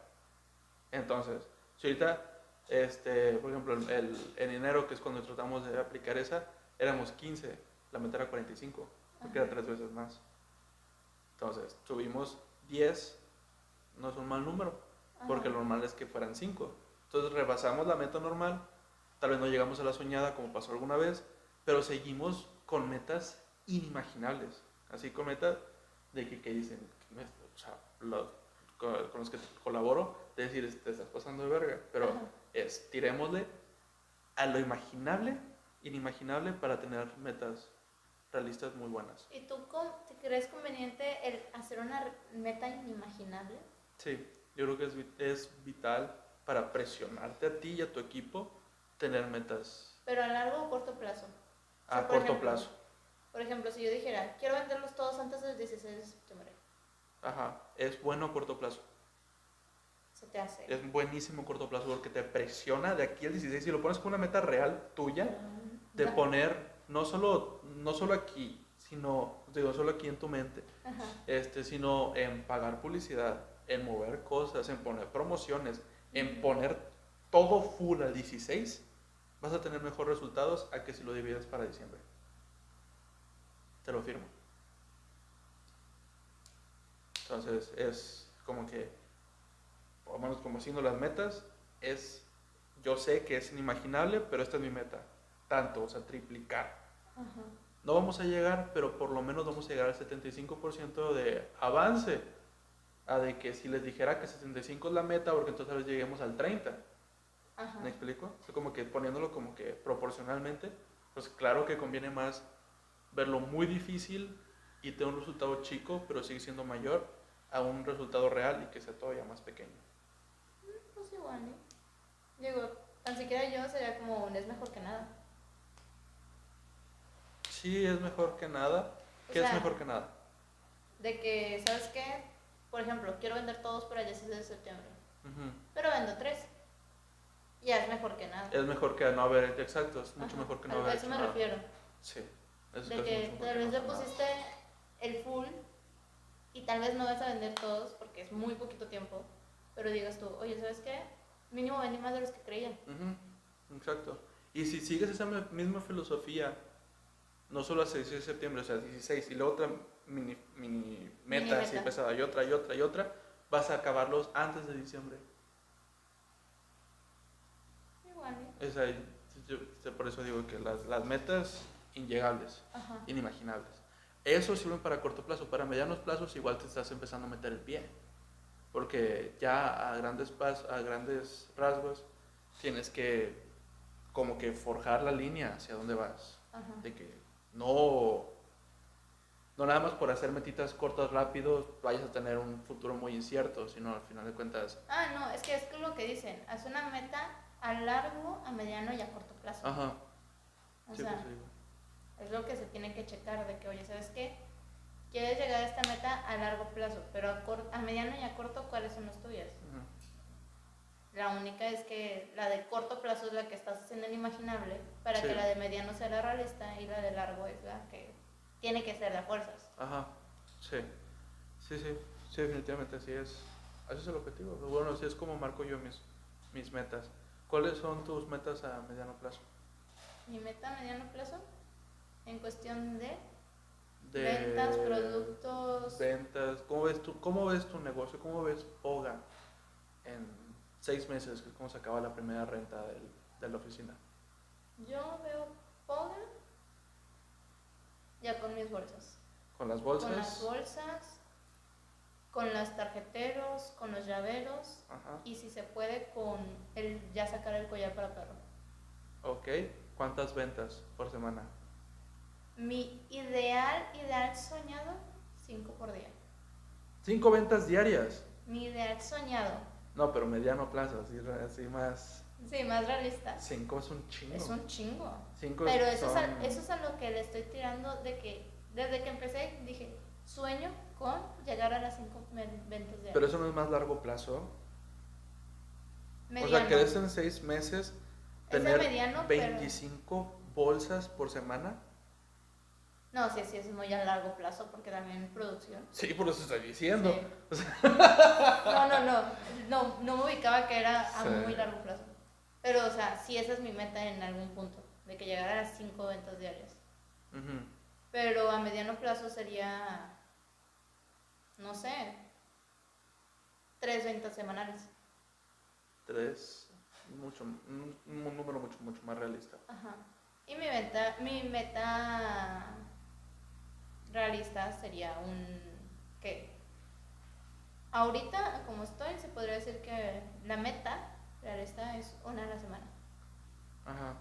Entonces, si ahorita, este, por ejemplo, el, el- en enero, que es cuando tratamos de aplicar esa, éramos 15, la meta era 45, porque era tres veces más. Entonces, subimos 10, no es un mal número, porque lo normal es que fueran 5. Entonces rebasamos la meta normal, tal vez no llegamos a la soñada como pasó alguna vez, pero seguimos con metas inimaginables, así con metas de que, que dicen, o sea, los, con, con los que colaboro, de decir, te estás pasando de verga, pero Ajá. es, tirémosle a lo imaginable, inimaginable para tener metas realistas muy buenas. ¿Y tú te crees conveniente el hacer una meta inimaginable? Sí, yo creo que es, es vital para presionarte a ti y a tu equipo tener metas Pero a largo o corto plazo. O a sea, por corto ejemplo, plazo. Por ejemplo, si yo dijera, quiero venderlos todos antes del 16 de septiembre, Ajá, es bueno a corto plazo. se te hace. Es buenísimo a corto plazo porque te presiona de aquí al 16. Si lo pones con una meta real tuya, de Da- poner no solo, no solo aquí, sino, digo, solo aquí en tu mente, Ajá. este, sino en pagar publicidad, en mover cosas, en poner promociones, en poner todo full al 16, vas a tener mejores resultados a que si lo divides para diciembre. Te lo firmo. Entonces es como que, por lo menos como haciendo las metas, es, yo sé que es inimaginable, pero esta es mi meta. Tanto, o sea, triplicar. Ajá. No vamos a llegar, pero por lo menos vamos a llegar al 75% de avance. A de que si les dijera que 75 es la meta, porque entonces tal vez lleguemos al 30. Ajá. ¿Me explico? O sea, como que poniéndolo como que proporcionalmente, pues claro que conviene más verlo muy difícil y tener un resultado chico, pero sigue siendo mayor, a un resultado real y que sea todavía más pequeño. Pues igual, ¿eh? Digo, tan siquiera yo sería como un es mejor que nada. Sí, es mejor que nada. O ¿Qué es mejor que nada? De que, ¿sabes qué? Por ejemplo, quiero vender todos para el 16 de septiembre, pero vendo tres. Ya es mejor que nada. Es mejor que no haber, exacto, es mucho Ajá. mejor que no A haber eso hecho me nada. refiero. Sí. eso De que tal vez le nada. pusiste el full y tal vez no vas a vender todos porque es muy poquito tiempo, pero digas tú, oye, ¿sabes qué? Mínimo vendí más de los que creía. Ujú, Exacto. Y si sigues esa misma filosofía, no solo hasta el 16 de septiembre, o sea, 16, y luego otra mini, mini meta así meta. pesada, y otra, y otra, y otra, vas a acabarlos antes de diciembre. Igual, ¿eh? Es ahí, yo- por eso digo que las, las metas inllegables, Ajá. inimaginables. Eso sirve para corto plazo, para medianos plazos igual te estás empezando a meter el pie. Porque ya a grandes, pas- a grandes rasgos tienes que como que forjar la línea hacia dónde vas. Ajá. De que no, no nada más por hacer metitas cortas rápido vayas a tener un futuro muy incierto, sino al final de cuentas, Ah, no, es que es lo que dicen, haz una meta a largo, a mediano y a corto plazo. ajá, o sí, sea, pues, sí. Es lo que se tiene que checar de que, oye, ¿sabes qué? Quieres llegar a esta meta a largo plazo, pero a, cor- a mediano y a corto, ¿cuáles son las tuyas? Ujú. La única es que la de corto plazo es la que estás haciendo inimaginable para Sí. que la de mediano sea la realista y la de largo es la que tiene que ser de fuerzas. Ajá, sí, sí, sí, sí, definitivamente así es. Ese es el objetivo. Bueno, así es como marco yo mis, mis metas. ¿Cuáles son tus metas a mediano plazo? mi meta a mediano plazo en cuestión de, De ventas, productos. Ventas. ¿Cómo ves tu, cómo ves tu negocio? ¿Cómo ves Poga en seis meses, que es como se acaba la primera renta del- de la oficina? Yo veo Poga ya con mis bolsas. Con las bolsas. Con las bolsas, con las tarjeteros, con los llaveros Ajá. y si se puede con el ya sacar el collar para perro. Ok. ¿Cuántas ventas por semana? Mi ideal, ideal soñado, 5 por día. Cinco ventas diarias. Mi ideal soñado, No, pero mediano plazo, así, así más. sí, más realista. Cinco es un chingo. Es un chingo. Cinco Pero eso es, a, son- eso es a lo que le estoy tirando de que desde que empecé dije, sueño con llegar a las 5 ventas diarias. Pero eso no es más largo plazo. O Mediano. sea, ¿crees en seis meses tener mediano, pero- 25 bolsas por semana? No, sí, sí, es muy a largo plazo porque también producción. Sí, por eso estoy diciendo. Sí. No, no, no, no, no me ubicaba que era a Sí. muy largo plazo. Pero, o sea, sí, esa es mi meta en algún punto, de que llegara a las 5 ventas diarias. Pero a mediano plazo sería, no sé, tres ventas semanales. Tres, mucho, un, un número mucho, mucho más realista. Ajá. Y mi meta, mi meta realista sería un, ¿qué? Ahorita, como estoy, se podría decir que la meta realista es una a la semana, Ajá,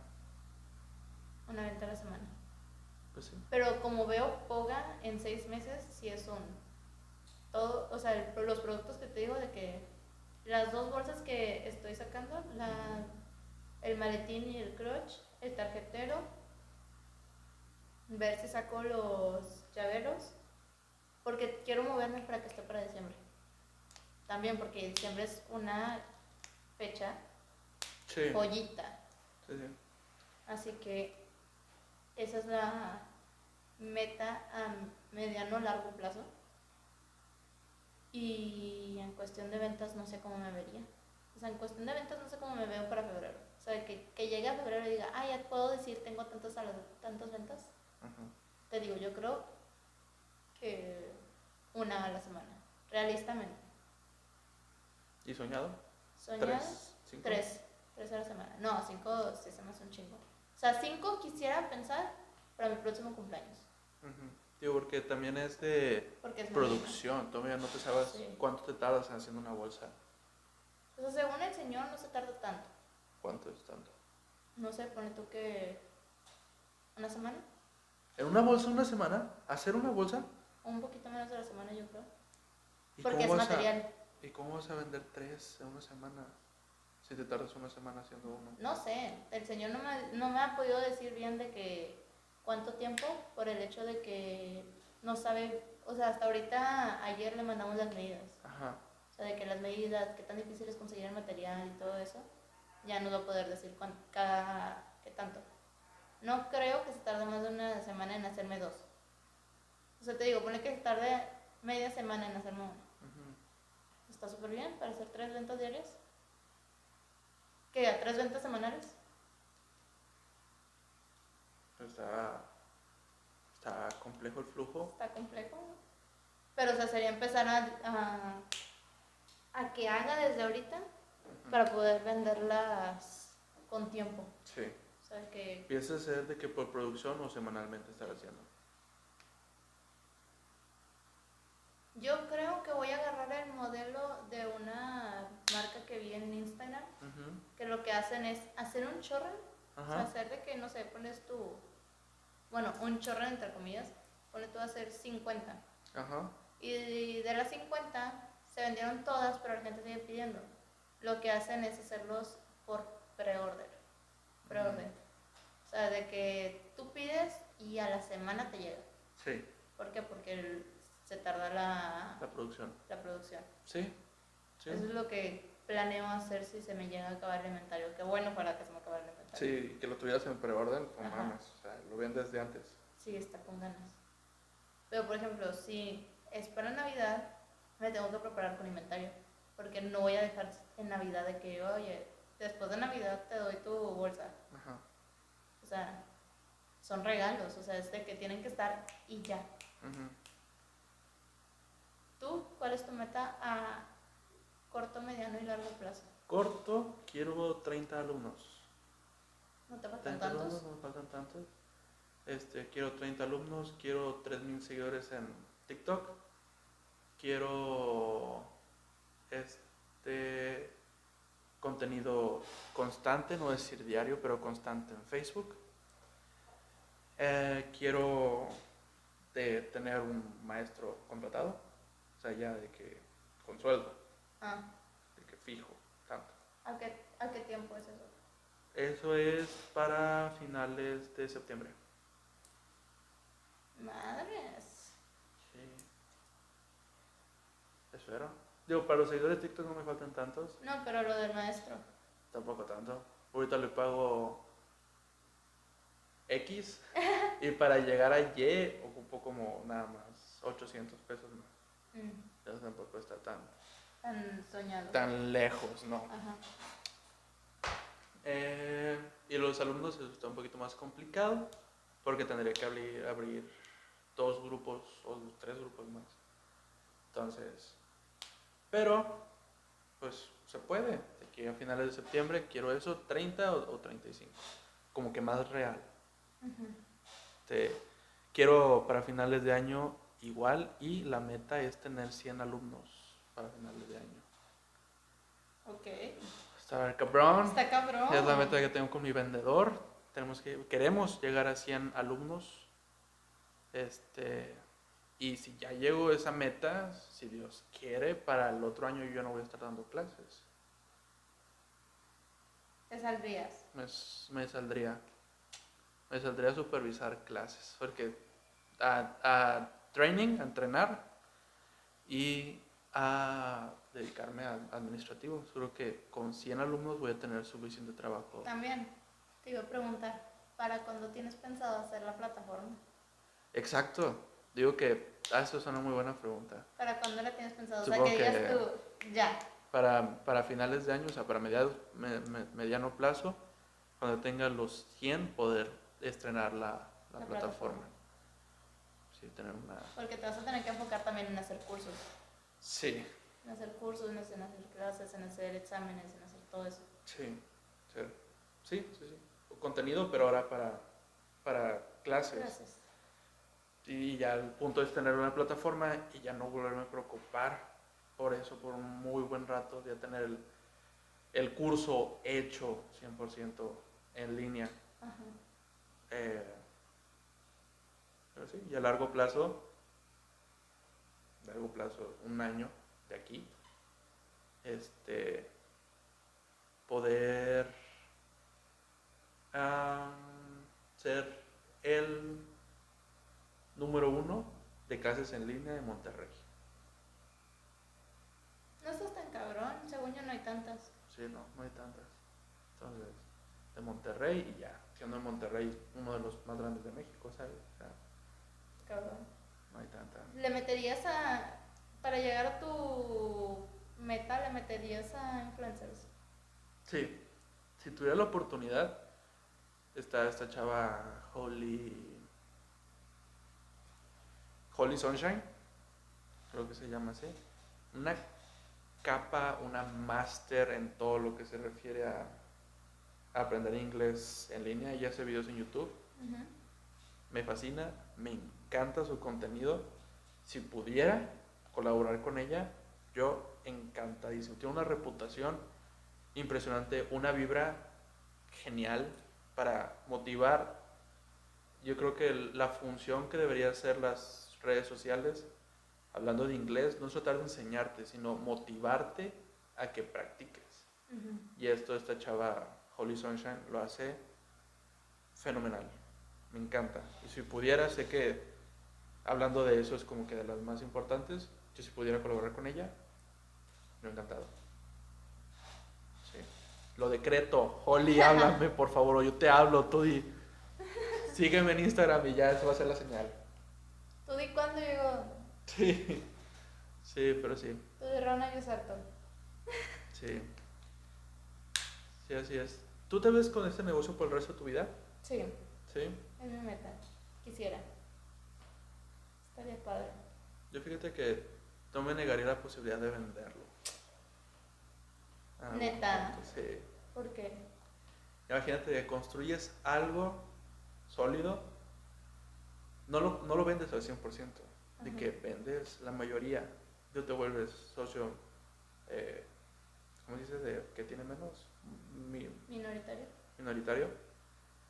una venta a la semana. pues sí. Pero como veo Poga en seis meses, sí es un, todo, o sea, el- los productos que te digo de que las dos bolsas que estoy sacando, la, el maletín y el crutch, el tarjetero, ver si saco los llaveros, porque quiero moverme para que esté para diciembre. También porque diciembre es una fecha Sí, joyita. sí, sí. Así que esa es la meta a mediano largo plazo. Y en cuestión de ventas no sé cómo me vería. O sea, en cuestión de ventas no sé cómo me veo para febrero. O sea, que, que llegue a febrero y diga, ah, ya puedo decir, tengo la- tantas ventas. Te digo, yo creo que una a la semana, realistamente. ¿Y soñado? Soñado, Tres. ¿Cinco? tres, tres a la semana. No, cinco sí se me hace un chingo. O sea, cinco quisiera pensar para mi próximo cumpleaños. Ujú. Digo, porque también es de es producción. Todavía no te sabes Sí. cuánto te tardas en haciendo una bolsa. O sea, según el señor no se tarda tanto. ¿Cuánto es tanto? No sé, pone tú que una semana ¿En una bolsa una semana? ¿Hacer una bolsa? Un poquito menos de la semana yo creo. ¿Y Porque es a- material. ¿Y cómo vas a vender tres en una semana? Si te tardas una semana haciendo uno. No sé, el señor no me, no me ha podido decir bien de que cuánto tiempo por el hecho de que no sabe, o sea, hasta ahorita ayer le mandamos las medidas. Ajá. O sea, de que las medidas, qué tan difícil es conseguir el material y todo eso, ya no va a poder decir cuán- cada, qué tanto. No creo que se tarde más de una semana en hacerme dos. O sea, te digo, pone que tarde media semana en hacerme uno. Ujú. Está súper bien para hacer tres ventas diarias. ¿Qué? ¿A tres ventas semanales? Está, está complejo el flujo. Está complejo. ¿no? Pero, o sea, sería empezar a, a, a que haga desde ahorita para poder venderlas con tiempo. Sí. O sea, que ¿Piensas hacer de que por producción o semanalmente estar haciendo? Yo creo que voy a agarrar el modelo de una marca que vi en Instagram, que lo que hacen es hacer un chorro, o sea, hacer de que, no sé, pones tu, bueno, un chorro entre comillas, pones tú a hacer 50. Ajá. Y de las 50 se vendieron todas, pero la gente sigue pidiendo. Lo que hacen es hacerlos por pre-order. Pre-order. O sea, de que tú pides y a la semana te llega. Sí, ¿Por qué? Porque el- se tarda la, la producción. la producción. Sí. Sí. Eso es lo que planeo hacer si se me llega a acabar el inventario. Qué bueno para que se me acabe el inventario. Sí, que lo tuvieras en preorden, no mames. O sea, lo ven desde antes. Sí, está con ganas. Pero, por ejemplo, si es para Navidad, me tengo que preparar con inventario. Porque no voy a dejar en Navidad de que, oye, después de Navidad te doy tu bolsa. Ajá. O sea, son regalos, o sea, es de que tienen que estar y ya. ¿Tú cuál es tu meta a corto, mediano y largo plazo? Corto, quiero 30 alumnos. ¿No te faltan 30 alumnos, tantos? no me faltan tantos. Este, quiero 30 alumnos, quiero 3000 seguidores en TikTok. Quiero este contenido constante, no decir diario, pero constante en Facebook. Eh, quiero de tener un maestro contratado, o sea, ya de que con sueldo, Ah, de que fijo, tanto. ¿a qué, ¿a qué tiempo es eso? Eso es para finales de septiembre. Madres. Sí. Espero. Digo, para los seguidores de TikTok no me faltan tantos. No, pero lo del maestro. Tampoco tanto. Ahorita le pago X. y para llegar a Y ocupo como nada más 800 pesos más. Mm, Eso tampoco está tan, tan soñado. tan lejos, ¿no? Ajá. Eh, y los alumnos eso está un poquito más complicado porque tendría que abrir, abrir dos grupos o tres grupos más. Entonces, pero pues se puede. De aquí a finales de septiembre quiero eso, 30 o, o 35, como que más real. Te- quiero para finales de año igual y la meta es tener 100 alumnos para finales de año. Ok. Está cabrón. Está cabrón. Es la meta que tengo con mi vendedor. Tenemos que, queremos llegar a 100 alumnos. Este, y si ya llego a esa meta, si Dios quiere, para el otro año yo no voy a estar dando clases. Te saldrías. Me, me saldría, me saldría a supervisar clases, porque a, a training, a entrenar y a dedicarme al administrativo. Creo que con 100 alumnos voy a tener suficiente trabajo. También te iba a preguntar, ¿para cuándo tienes pensado hacer la plataforma? Exacto. Digo que ah, eso es una muy buena pregunta. ¿Para cuándo la tienes pensado? o Supongo sea, que digas tú, ya. Para, para finales de año, o sea, para mediados, me- me- mediano plazo, cuando tenga los 100, poder estrenar la, la La plataforma. plataforma. Sí, tener una... Porque te vas a tener que enfocar también en hacer cursos. Sí, En hacer cursos, en hacer, clases, en hacer exámenes, en hacer todo eso. sí, sí, sí, sí, sí. Contenido, pero ahora para, para clases. Gracias. Y ya el punto es tener una plataforma y ya no volverme a preocupar por eso por un muy buen rato, ya tener el, el curso hecho 100% en línea. Ajá. Eh, sí, y a largo plazo, largo plazo, un año de aquí, este, poder ser el número uno de clases en línea de Monterrey. No estás tan cabrón, según yo no hay tantas. Sí, no, no hay tantas. Entonces, de Monterrey y ya, siendo en Monterrey uno de los más grandes de México, ¿sabes? O sea, Cabrón. no hay tanta. ¿Le meterías a. Para llegar a tu meta, le meterías a influencers? Sí, si tuviera la oportunidad, está esta chava Holly. Holly Sunshine, creo que se llama así. Una capa, una máster en todo lo que se refiere a aprender inglés en línea. Ella hace videos en YouTube. Me fascina, me encanta su contenido. Si pudiera colaborar con ella, yo encantadísimo. Tiene una reputación impresionante, una vibra genial para motivar. Yo creo que la función que deberían ser las redes sociales, hablando de inglés, no es tratar de enseñarte, sino motivarte a que practiques. Ujú. Y esto, esta chava Holly Sunshine lo hace fenomenal. Me encanta. Y si pudiera, sé que hablando de eso es como que de las más importantes. Yo si pudiera colaborar con ella, me encantado. Sí. Lo decreto. Holly, háblame, por favor. O yo te hablo, tú di. Sígueme en Instagram y ya eso va a ser la señal. Tú di cuándo llegó. Sí. Sí, pero sí. Tú di Rona y Sarto. Sí. Sí, así es. ¿Tú te ves con este negocio por el resto de tu vida? Sí, ¿Sí? es mi meta. Quisiera. Estaría padre. Yo fíjate que no me negaría la posibilidad de venderlo. Ah, ¿Neta? Sí. ¿Por qué? Imagínate que construyes algo sólido, no lo, no lo vendes al 100%, de Ajá. que vendes la mayoría, tú te vuelves socio, eh, ¿cómo dices? De que tiene menos, mi- Minoritario. minoritario,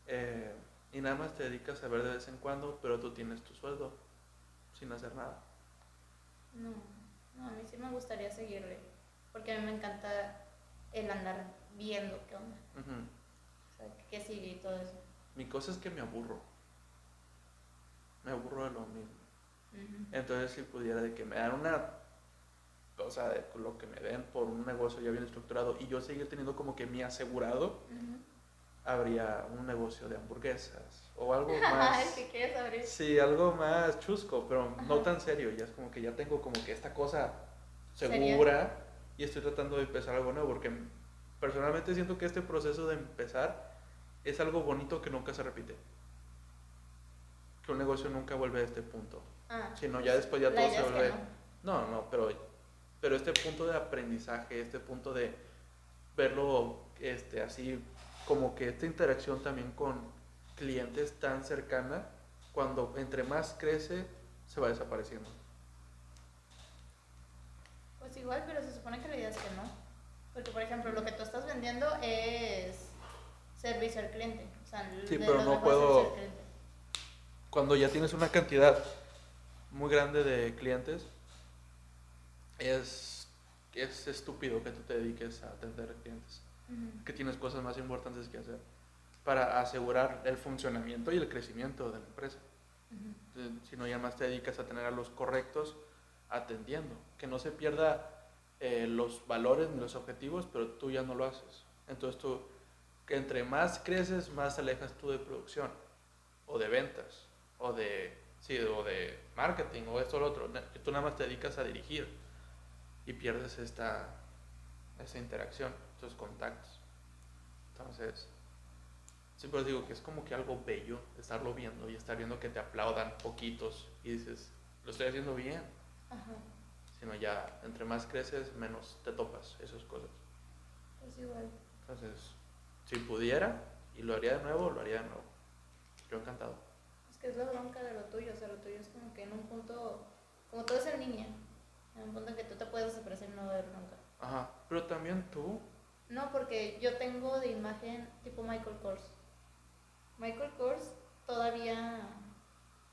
eh, y nada más te dedicas a ver de vez en cuando, pero tú tienes tu sueldo sin hacer nada. No, no, a mí sí me gustaría seguirle. Porque a mí me encanta el andar viendo qué onda. O sea, qué sigue y todo eso. Mi cosa es que me aburro. Me aburro de lo mismo. Entonces, si pudiera de que me dan una cosa de lo que me den por un negocio ya bien estructurado y yo seguir teniendo como que mi asegurado, habría un negocio de hamburguesas o algo Ay, más. si quieres abrir. Sí, algo más chusco, pero no tan serio. Ya es como que ya tengo como que esta cosa segura y estoy tratando de empezar algo nuevo porque personalmente siento que este proceso de empezar es algo bonito que nunca se repite. Que un negocio nunca vuelve a este punto. Ah, Sino ya después ya todo se vuelve... no. No, no, pero, pero este punto de aprendizaje, este punto de verlo este, así, como que esta interacción también con clientes tan cercana, cuando entre más crece, se va desapareciendo. Pues igual, pero se supone que la idea es que no. Porque, por ejemplo, lo que tú estás vendiendo es servicio al cliente. O sea, Sí, pero no puedo-. Cuando ya tienes una cantidad muy grande de clientes, es, es estúpido que tú te dediques a atender clientes. Que tienes cosas más importantes que hacer para asegurar el funcionamiento y el crecimiento de la empresa. Ujú. Eh, Si no, ya más te dedicas a tener a los correctos atendiendo, que no se pierda eh, los valores ni los objetivos, pero tú ya no lo haces. Entonces tú, que entre más creces, más te alejas tú de producción, o de ventas, o de, sí, o de marketing, o esto o lo otro. Tú nada más te dedicas a dirigir y pierdes esta, esta interacción, estos contactos. Entonces, siempre digo que es como que algo bello estarlo viendo y estar viendo que te aplaudan poquitos y dices, lo estoy haciendo bien. Ajá. Sino ya, entre más creces, menos te topas esas cosas. Pues igual. Entonces, si pudiera y lo haría de nuevo, lo haría de nuevo. Yo encantado. Es que es la bronca de lo tuyo. O sea, lo tuyo es como que en un punto. Como todo es en línea. En un punto en que tú te puedes desaparecer y no va a haber bronca. Ajá, pero también tú, No, porque yo tengo de imagen tipo Michael Kors. Michael Kors todavía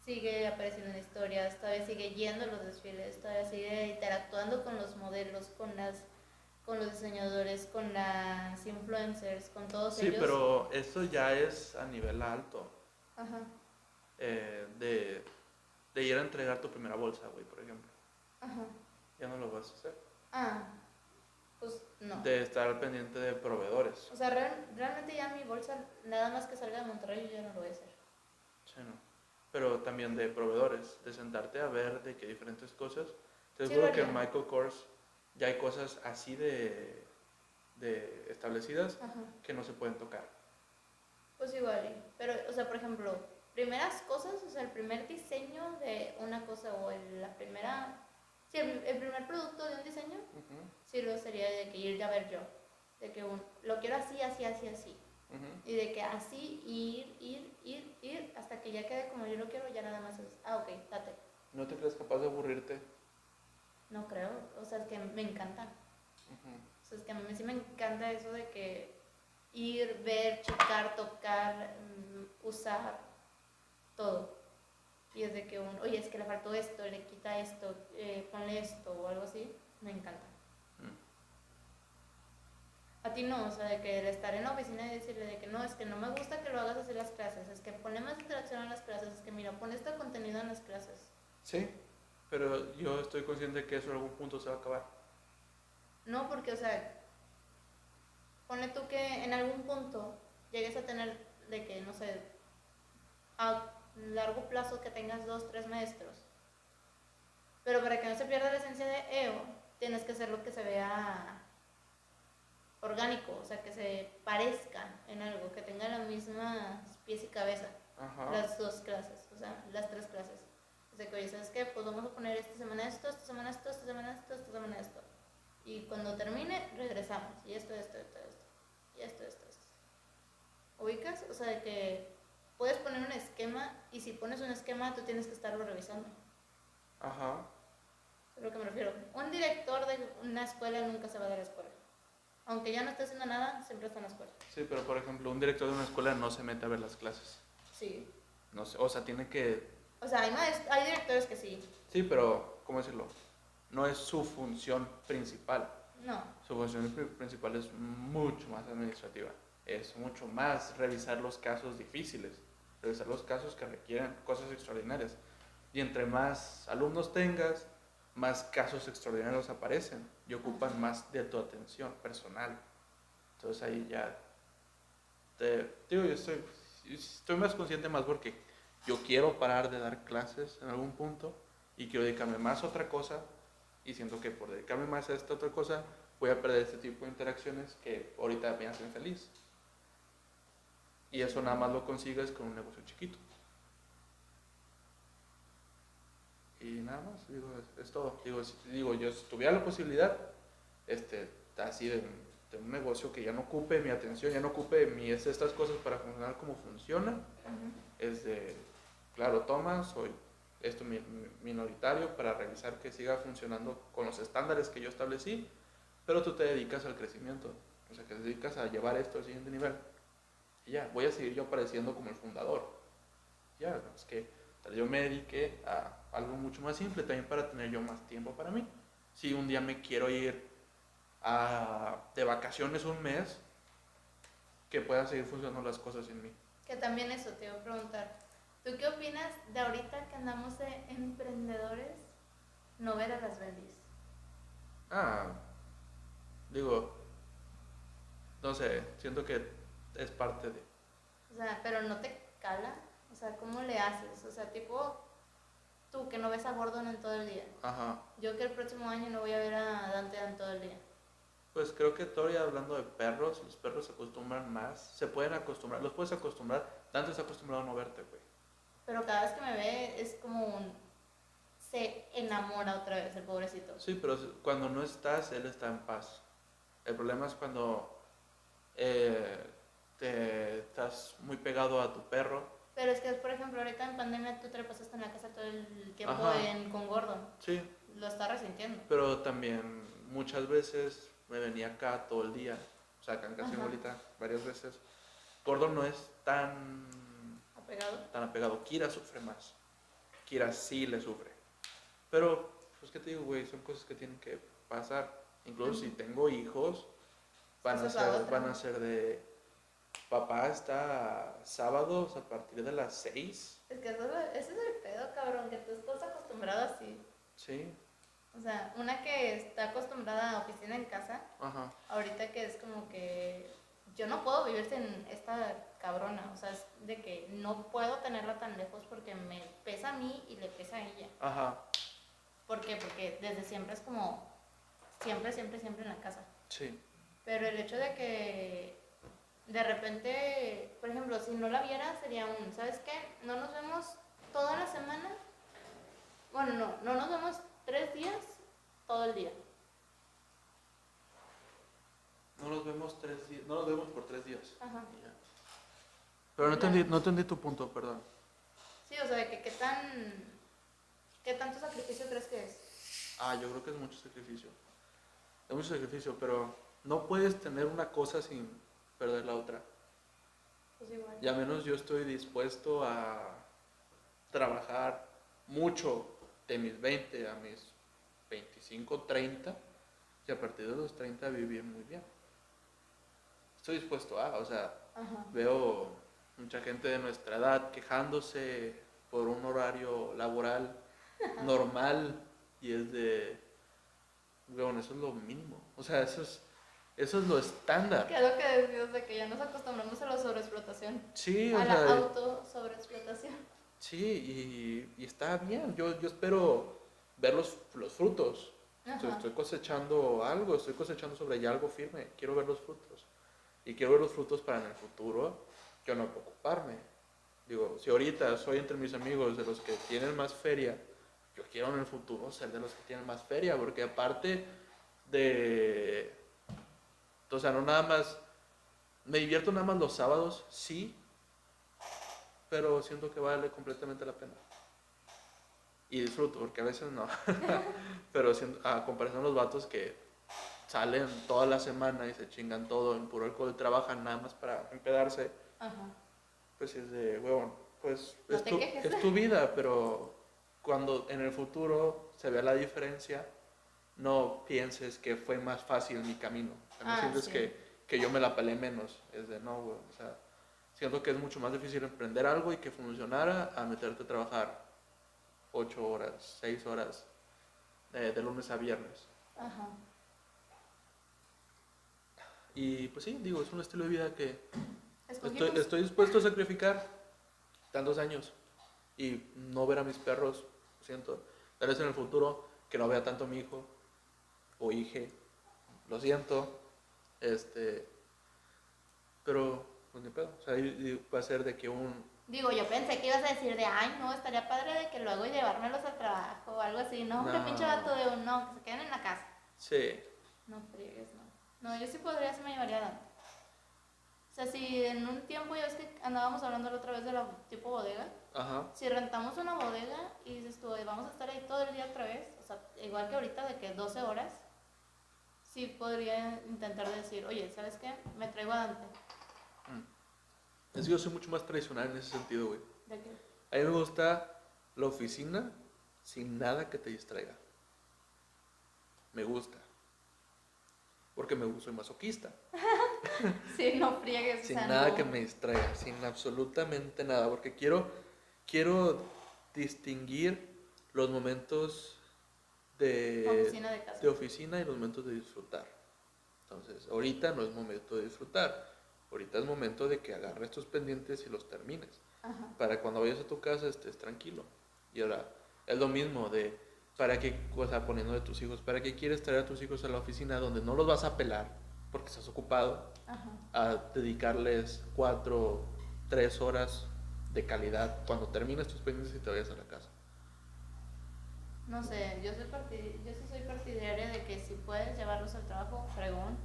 sigue apareciendo en historias, todavía sigue yendo a los desfiles, todavía sigue interactuando con los modelos, con las con los diseñadores, con las influencers, con todos sí, ellos. pero eso ya es a nivel alto. Ajá, eh, de, de ir a entregar tu primera bolsa, güey, por ejemplo. ajá. Ya no lo vas a hacer. Ah, pues no. De estar pendiente de proveedores. O sea, real- realmente ya mi bolsa, nada más que salga de Monterrey, yo ya no lo voy a hacer. Sí, no. Pero también de proveedores, de sentarte a ver de qué diferentes cosas. Te Sí, seguro que en. Michael Kors ya hay cosas así de, de establecidas Ajá. que no se pueden tocar. Pues igual, pero, o sea, por ejemplo, primeras cosas, o sea, el primer diseño de una cosa o el- la primera, sí, el, el primer producto de un diseño, sí lo sería de que ir a ver yo, de que un, lo quiero así, así, así, así, y de que así, ir, ir, ir, ir, hasta que ya quede como yo lo quiero, ya nada más es, ah, ok, date. ¿No te crees capaz de aburrirte? No creo, o sea, es que me encanta. O sea, es que a mí sí me encanta eso de que ir, ver, checar, tocar, mm, usar, todo. Y es de que un, oye, es que le faltó esto, le quita esto, eh, ponle esto o algo así, me encanta. A ti no, o sea, de que el estar en la oficina y decirle de que no, es que no me gusta que lo hagas así las clases, es que ponle más interacción en las clases, es que mira, pon este contenido en las clases. Sí, pero yo estoy consciente que eso en algún punto se va a acabar. No, porque, o sea, pone tú que en algún punto llegues a tener de que, no sé, a largo plazo que tengas dos, tres maestros. Pero para que no se pierda la esencia de EO, tienes que hacer lo que se vea orgánico, o sea, que se parezca en algo, que tenga la mismas pies y cabeza, Ajá. las dos clases, o sea, las tres clases. O sea, que oye, ¿sabes qué? Pues vamos a poner esta semana esto, esta semana esto, esta semana esto, esta semana esto. Y cuando termine, regresamos. Y esto, esto, esto, esto. Y esto, esto, esto. ¿Ubicas? O sea, de que puedes poner un esquema y si pones un esquema, tú tienes que estarlo revisando. Ajá. Es lo que me refiero. Un director de una escuela nunca se va de la escuela. Aunque ya no esté haciendo nada, siempre está en la escuela. Sí, pero por ejemplo, un director de una escuela no se mete a ver las clases. Sí. No sé, o sea, tiene que... O sea, hay, hay directores que sí. Sí, pero, ¿cómo decirlo? No es su función principal. No. Su función pri- principal es mucho más administrativa. Es mucho más revisar los casos difíciles, revisar los casos que requieren cosas extraordinarias. Y entre más alumnos tengas, más casos extraordinarios aparecen y ocupan más de tu atención personal. Entonces ahí ya te digo, yo estoy, estoy más consciente más porque yo quiero parar de dar clases en algún punto y quiero dedicarme más a otra cosa y siento que por dedicarme más a esta otra cosa voy a perder este tipo de interacciones que ahorita me hacen feliz. Y eso nada más lo consigues con un negocio chiquito. Y nada más, digo, es, es todo. Digo, si- digo, yo si tuviera la posibilidad, este, así de, de un negocio que ya no ocupe mi atención, ya no ocupe mi, es estas cosas para funcionar como funciona, es de, claro, toma, soy esto mi- mi- minoritario para revisar que siga funcionando con los estándares que yo establecí, pero tú te dedicas al crecimiento, o sea, que te dedicas a llevar esto al siguiente nivel. Y ya, voy a seguir yo apareciendo como el fundador. Ya, es que tal yo me dediqué a algo mucho más simple también para tener yo más tiempo para mí. Si un día me quiero ir a- de vacaciones un mes, que puedan seguir funcionando las cosas sin mí. Que también eso te iba a preguntar. ¿Tú qué opinas de ahorita que andamos de emprendedores no ver a las bendis? Ah, digo, no sé, siento que es parte de... O sea, pero no te cala. O sea, ¿cómo le haces? O sea, tipo, tú que no ves a Gordon en todo el día. Ajá, Yo que el próximo año no voy a ver a Dante en todo el día. pues creo que todavía hablando de perros, los perros se acostumbran más, se pueden acostumbrar, los puedes acostumbrar, tanto se acostumbrado a no verte, güey. Pero cada vez que me ve es como un... Se enamora otra vez el pobrecito. Sí, pero cuando no estás, él está en paz. El problema es cuando eh, te estás muy pegado a tu perro. Pero es que, por ejemplo, ahorita en pandemia tú te la pasaste en la casa todo el tiempo en, con Gordon. Sí, Lo está resintiendo. pero también muchas veces me venía acá todo el día, o sea, acá en casa abuelita varias veces. Gordon no es tan, ¿Apegado? tan apegado, Kira sufre más. Kira sí le sufre. Pero, pues, ¿qué te digo, güey? Son cosas que tienen que pasar. Incluso si tengo hijos, van a, ser, van a ser de... Papá está sábados a partir de las 6. Es que eso, ese es el pedo, cabrón, que tú estás acostumbrado así. Sí, O sea, una que está acostumbrada a oficina en casa, ajá. ahorita que es como que yo no puedo vivir sin esta cabrona. O sea, es de que no puedo tenerla tan lejos porque me pesa a mí y le pesa a ella. Ajá, ¿Por qué? Porque desde siempre es como siempre, siempre, siempre en la casa. sí. Pero el hecho de que de repente, por ejemplo, si no la viera, sería un, ¿sabes qué? No nos vemos toda la semana. Bueno, no, no nos vemos tres días, todo el día. No nos vemos tres días, no nos vemos por tres días. Ajá. Pero no entendí, no entendí tu punto, perdón. Sí, o sea, de que qué tan, qué tanto sacrificio crees que es. Ah, yo creo que es mucho sacrificio. Es mucho sacrificio, pero no puedes tener una cosa sin perder la otra. Pues igual. Y al menos yo estoy dispuesto a trabajar mucho de mis 20 a mis 25, 30 y a partir de los 30 vivir muy bien. Estoy dispuesto a, o sea, Ajá. veo mucha gente de nuestra edad quejándose por un horario laboral normal y es de, bueno, eso es lo mínimo, o sea, eso es, eso es lo estándar. Que es lo que decías de que ya nos acostumbramos a la sobreexplotación. Sí, o a sea, la auto sobreexplotación. sí, y, y está bien, yo, yo espero ver los, los frutos. O sea, Ajá. estoy cosechando algo, estoy cosechando sobre ya algo firme, quiero ver los frutos. Y quiero ver los frutos para en el futuro yo no puedo ocuparme. Digo, si ahorita soy entre mis amigos de los que tienen más feria, yo quiero en el futuro ser de los que tienen más feria, porque aparte de... O sea, no nada más... Me divierto nada más los sábados, sí, pero siento que vale completamente la pena. Y disfruto, porque a veces no. pero a comparación de los vatos que salen toda la semana y se chingan todo en puro alcohol, trabajan nada más para empedarse, Ajá. pues es de, huevón, pues No es, tu, es tu vida, pero cuando en el futuro se vea la diferencia, no pienses que fue más fácil mi camino. O sea, no Ah, sientes sí. que, que yo me la pelé menos. Es de, no, güey, o sea, siento que es mucho más difícil emprender algo y que funcionara a meterte a trabajar ocho horas, seis horas, eh, de lunes a viernes. Ajá. Y pues sí, digo, es un estilo de vida que estoy, estoy dispuesto a sacrificar tantos años y no ver a mis perros, siento. Tal vez en el futuro que no vea tanto a mi hijo o hije, lo siento, este, pero pues ni pedo, o sea, va a ser de que un, Digo, yo pensé que ibas a decir de, ay, no, estaría padre de que luego llevármelos al trabajo o algo así. No, hombre, No. pinche vato de un no, que se queden en la casa. sí, No friegues, no. No, yo sí podría, se me llevaría a Dante. O sea, si en un tiempo, ya ves que andábamos hablando la otra vez de la tipo bodega, ajá, si rentamos una bodega y dices tú, "Oye, vamos a estar ahí todo el día otra vez, o sea, igual que ahorita de que 12 horas, sí podría intentar decir, oye, ¿sabes qué? Me traigo a Dante. es que yo soy mucho más tradicional en ese sentido, güey. ¿De qué? A mí me gusta la oficina sin nada que te distraiga. Me gusta. Porque me soy masoquista. Sí, no friegues. o Sin sea, nada no. que me distraiga, sin absolutamente nada. Porque quiero, quiero distinguir los momentos de Oficina de casa. de oficina y los momentos de disfrutar. Entonces, ahorita no es momento de disfrutar. Ahorita es momento de que agarres tus pendientes y los termines. Ajá. Para cuando vayas a tu casa estés tranquilo. Y ahora, es lo mismo de, ¿para qué, o sea, poniendo de tus hijos, ¿para qué quieres traer a tus hijos a la oficina donde no los vas a pelar porque estás ocupado Ajá. a dedicarles cuatro, tres horas de calidad cuando termines tus pendientes y te vayas a la casa? No sé, yo, soy partid- yo sí soy partidaria de que si puedes llevarlos al trabajo, fregón.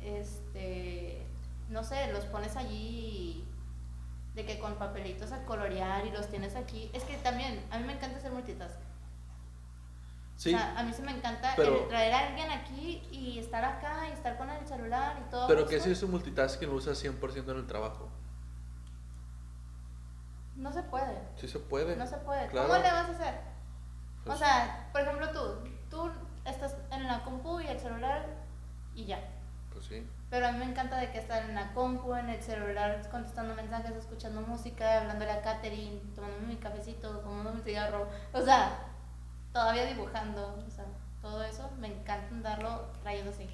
Este, no sé, los pones allí de que con papelitos a colorear y los tienes aquí. Es que también, a mí me encanta hacer multitask. Sí, O sea, a mí sí me encanta pero- traer a alguien aquí y estar acá y estar con el celular y todo. pero que si es un multitasking lo usas 100% en el trabajo. No se puede. Sí se puede. No se puede. Claro. ¿Cómo le vas a hacer? Pues- O sea, por ejemplo tú, tú estás en la compu y el celular y ya. Pues sí. Pero a mí me encanta de que estar en la compu, en el celular, contestando mensajes, escuchando música, hablándole a Katherine, tomando mi cafecito, fumando mi cigarro. O sea, todavía dibujando. O sea, todo eso me encanta andarlo trayendo así.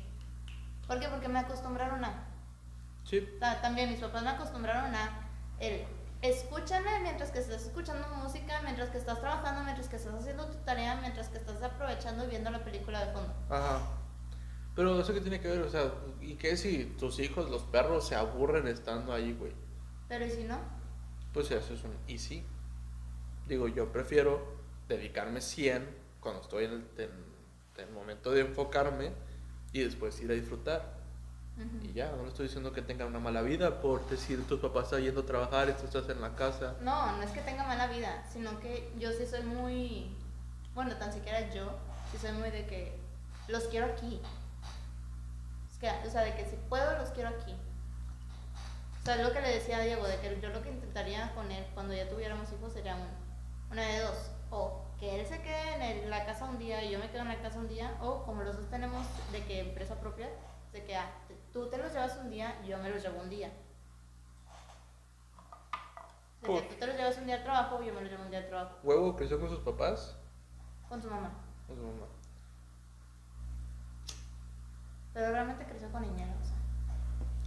¿Por qué? Porque me acostumbraron a... Sí, O sea, también mis papás me acostumbraron a el escúchame mientras que estás escuchando música, mientras que estás trabajando, mientras que estás haciendo tu tarea, mientras que estás aprovechando y viendo la película de fondo. Ajá. Pero eso que tiene que ver, o sea, ¿y qué si tus hijos, los perros, se aburren estando ahí, güey? Pero ¿y si no? Pues eso es un y sí. Digo, yo prefiero dedicarme 100 cuando estoy en el, en el momento de enfocarme y después ir a disfrutar. Y ya, no le estoy diciendo que tengan una mala vida por decir tus papás están yendo a trabajar y tú estás en la casa. No, no es que tenga mala vida, sino que yo sí soy muy, bueno, tan siquiera yo, sí soy muy de que los quiero aquí. Es que, o sea, de que si puedo, los quiero aquí. O sea, es lo que le decía a Diego, de que yo lo que intentaría con él cuando ya tuviéramos hijos sería un- una de dos. O que él se quede en el- la casa un día y yo me quedo en la casa un día, o como los dos tenemos de que empresa propia, de que ah, tú te los llevas un día, yo me los llevo un día. Que Por- tú te los llevas un día al trabajo, yo me los llevo un día al trabajo. ¿Huevo creció con sus papás? Con su mamá. Con su mamá. Pero realmente creció con niñera, o sea.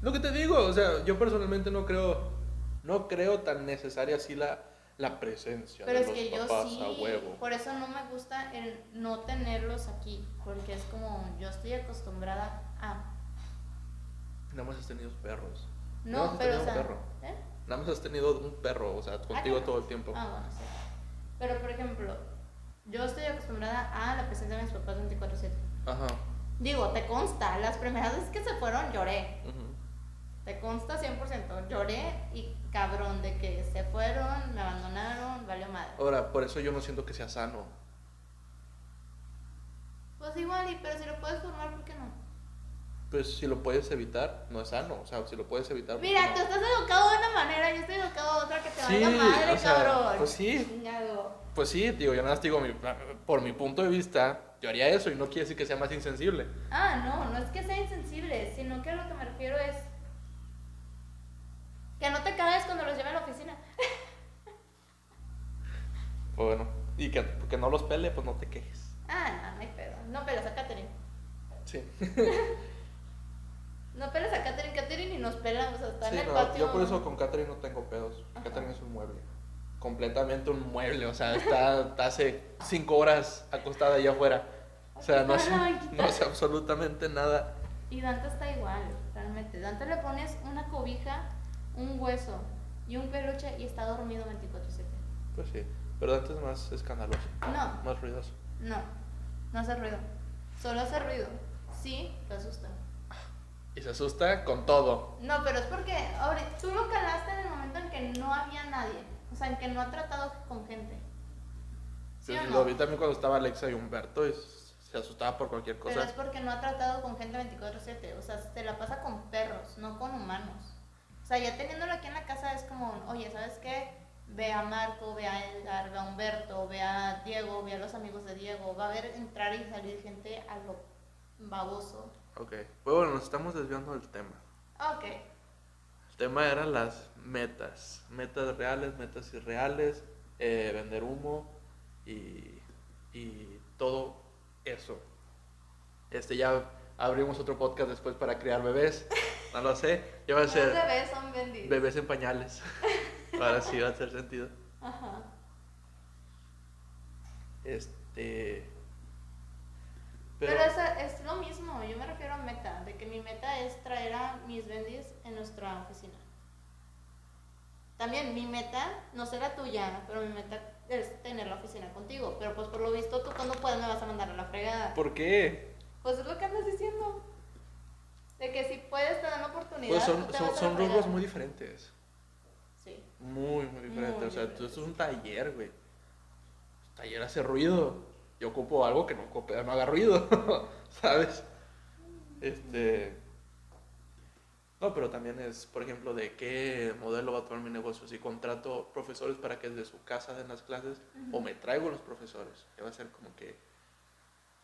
Lo que te digo, o sea, yo personalmente no creo, no creo tan necesaria así la, la presencia Pero de es los que yo sí, a huevo. por eso no me gusta el no tenerlos aquí, porque es como yo estoy acostumbrada a... Nada más has tenido perros. No, has pero o tenido sea... perro. ¿eh? Nada más has tenido un perro, o sea, contigo no. todo el tiempo. Ah, bueno, sí. Pero, por ejemplo, yo estoy acostumbrada a la presencia de mis papás 24-7. Ajá. Digo, te consta, las primeras veces que se fueron lloré. Te consta 100%. Lloré y cabrón de que se fueron, me abandonaron, valió madre. Ahora, por eso yo no siento que sea sano. Pues igual, y, pero si lo puedes formar, ¿por qué no? Pues si lo puedes evitar, no es sano. O sea, si lo puedes evitar. ¿por qué Mira, no? tú estás educado de una manera, yo estoy educado de otra que te Sí, valga madre, o sea, cabrón. pues sí. Chingado. Pues sí, digo, yo nada más digo, mi- por mi punto de vista, yo haría eso y no quiere decir que sea más insensible. Ah, no, no es que sea insensible, sino que a lo que me refiero es que no te caes cuando los lleve a la oficina. O bueno, y que, que no los pele, pues no te quejes. Ah, no, no hay pedo. No pelas a Katherine. Sí. No pelas a Katherine, Katherine y nos sea, está Sí, en el no, patio. yo por eso con Catherine no tengo pedos. Ajá. Catherine es un mueble. Completamente un mueble. O sea, está, está hace cinco horas acostada allá afuera. O sea, no hace, no hace absolutamente nada. Y Dante está igual, realmente. Dante le pones una cobija, un hueso y un peluche y está dormido 24-7. Pues sí. Pero antes es más escandaloso, No, más ruidoso. no, no hace ruido. Solo hace ruido. Sí, te asusta. Y se asusta con todo. No, pero es porque ahorita, tú lo calaste en el momento en que no había nadie. O sea, en que no ha tratado con gente. ¿Sí Yo no? Lo vi también cuando estaba Alexa y Humberto y se asustaba por cualquier Pero es cosa. porque no ha tratado con gente 24/7. O sea, se la pasa con perros, no con humanos. O sea, ya teniéndolo aquí en la casa es como, oye, ¿sabes qué? Ve a Marco, ve a Edgar, ve a Humberto, ve a Diego, ve a los amigos de Diego. Va a ver entrar y salir gente a lo baboso. Ok. Pues bueno, nos estamos desviando del tema. Ok. El tema eran las metas. Metas reales, metas irreales, eh, vender humo y, y todo eso. Este ya abrimos otro podcast después para criar bebés. No lo sé. Ya va a ser bebés son vendidos. bebés en pañales. Ahora sí va a hacer sentido. Ajá. Este. Pero, es, es lo mismo, yo me refiero a meta, de que mi meta es traer a mis bendis en nuestra oficina. También mi meta, no la tuya, pero mi meta es tener la oficina contigo. Pero pues por lo visto tú cuando puedas me vas a mandar a la fregada. ¿Por qué? Pues es lo que andas diciendo. De que si puedes te dan la oportunidad. Pues son, son, son rubros muy diferentes. Sí. Muy, muy diferentes. Muy o sea, diferentes. tú- esto es un taller, güey. El taller hace ruido. Yo ocupo algo que no, no haga ruido, ¿sabes? Este. No, pero también es, por ejemplo, de qué modelo va a tomar mi negocio. Si contrato profesores para que desde su casa den las clases, o me traigo los profesores. Que va a ser como que.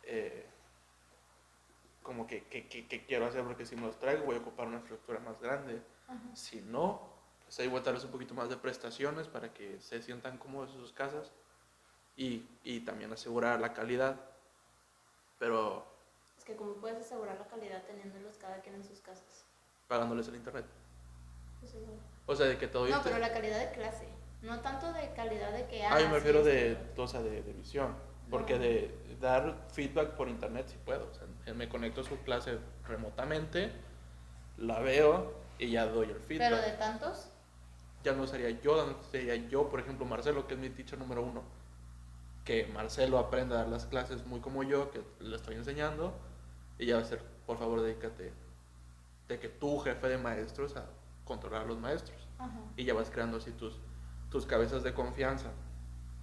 eh, como que, que, que- que quiero hacer, porque si me los traigo voy a ocupar una estructura más grande. Ajá. Si no, pues ahí voy a darles un poquito más de prestaciones para que se sientan cómodos en sus casas y, y también asegurar la calidad. Pero Es que como puedes asegurar la calidad teniéndolos cada quien en sus casas. pagándoles el internet. Pues igual. O sea, de que todo No, pero la calidad de clase. No tanto de calidad de que... Ah, yo me sí, refiero sí, de, sí. o sea, de, de visión. Porque No. de dar feedback por internet sí puedo. O sea, me conecto a su clase remotamente, la veo y ya doy el feedback. Pero de tantos... ya no sería yo, sería yo, por ejemplo, Marcelo, que es mi teacher número uno. Que Marcelo aprenda a dar las clases muy como yo, que le estoy enseñando, y ya va a ser, por favor, dedícate de que tú, jefe de maestros, a controlar a los maestros. Ajá. Y ya vas creando así tus, tus cabezas de confianza.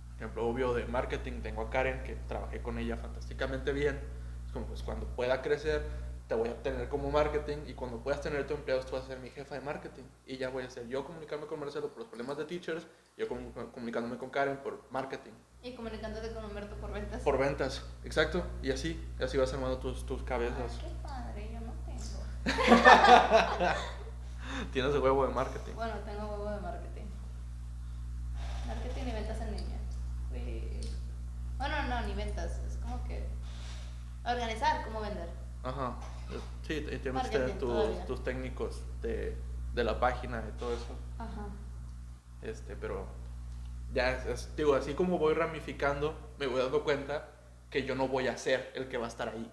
Por ejemplo, obvio de marketing, tengo a Karen, que trabajé con ella fantásticamente bien. Es como, pues cuando pueda crecer, te voy a tener como marketing y cuando puedas tener tu empleados, tú vas a ser mi jefa de marketing. Y ya voy a ser yo comunicarme con Marcelo por los problemas de teachers, yo comu- comunicándome con Karen por marketing. Y comunicándote con Humberto por ventas. Por ventas, exacto. Y así, así vas armando tus, tus Ay, cabezas. qué padre, yo no tengo. Tienes el huevo de marketing. Bueno, tengo huevo de marketing. Marketing y ventas en línea. Bueno, no, ni ventas. Es como que organizar cómo vender. Ajá. Sí, y tienes tener tus, tus técnicos de, de la página y todo eso. Ajá. Este, pero ya, es- es- digo, así como voy ramificando, me voy dando cuenta que yo no voy a ser el que va a estar ahí,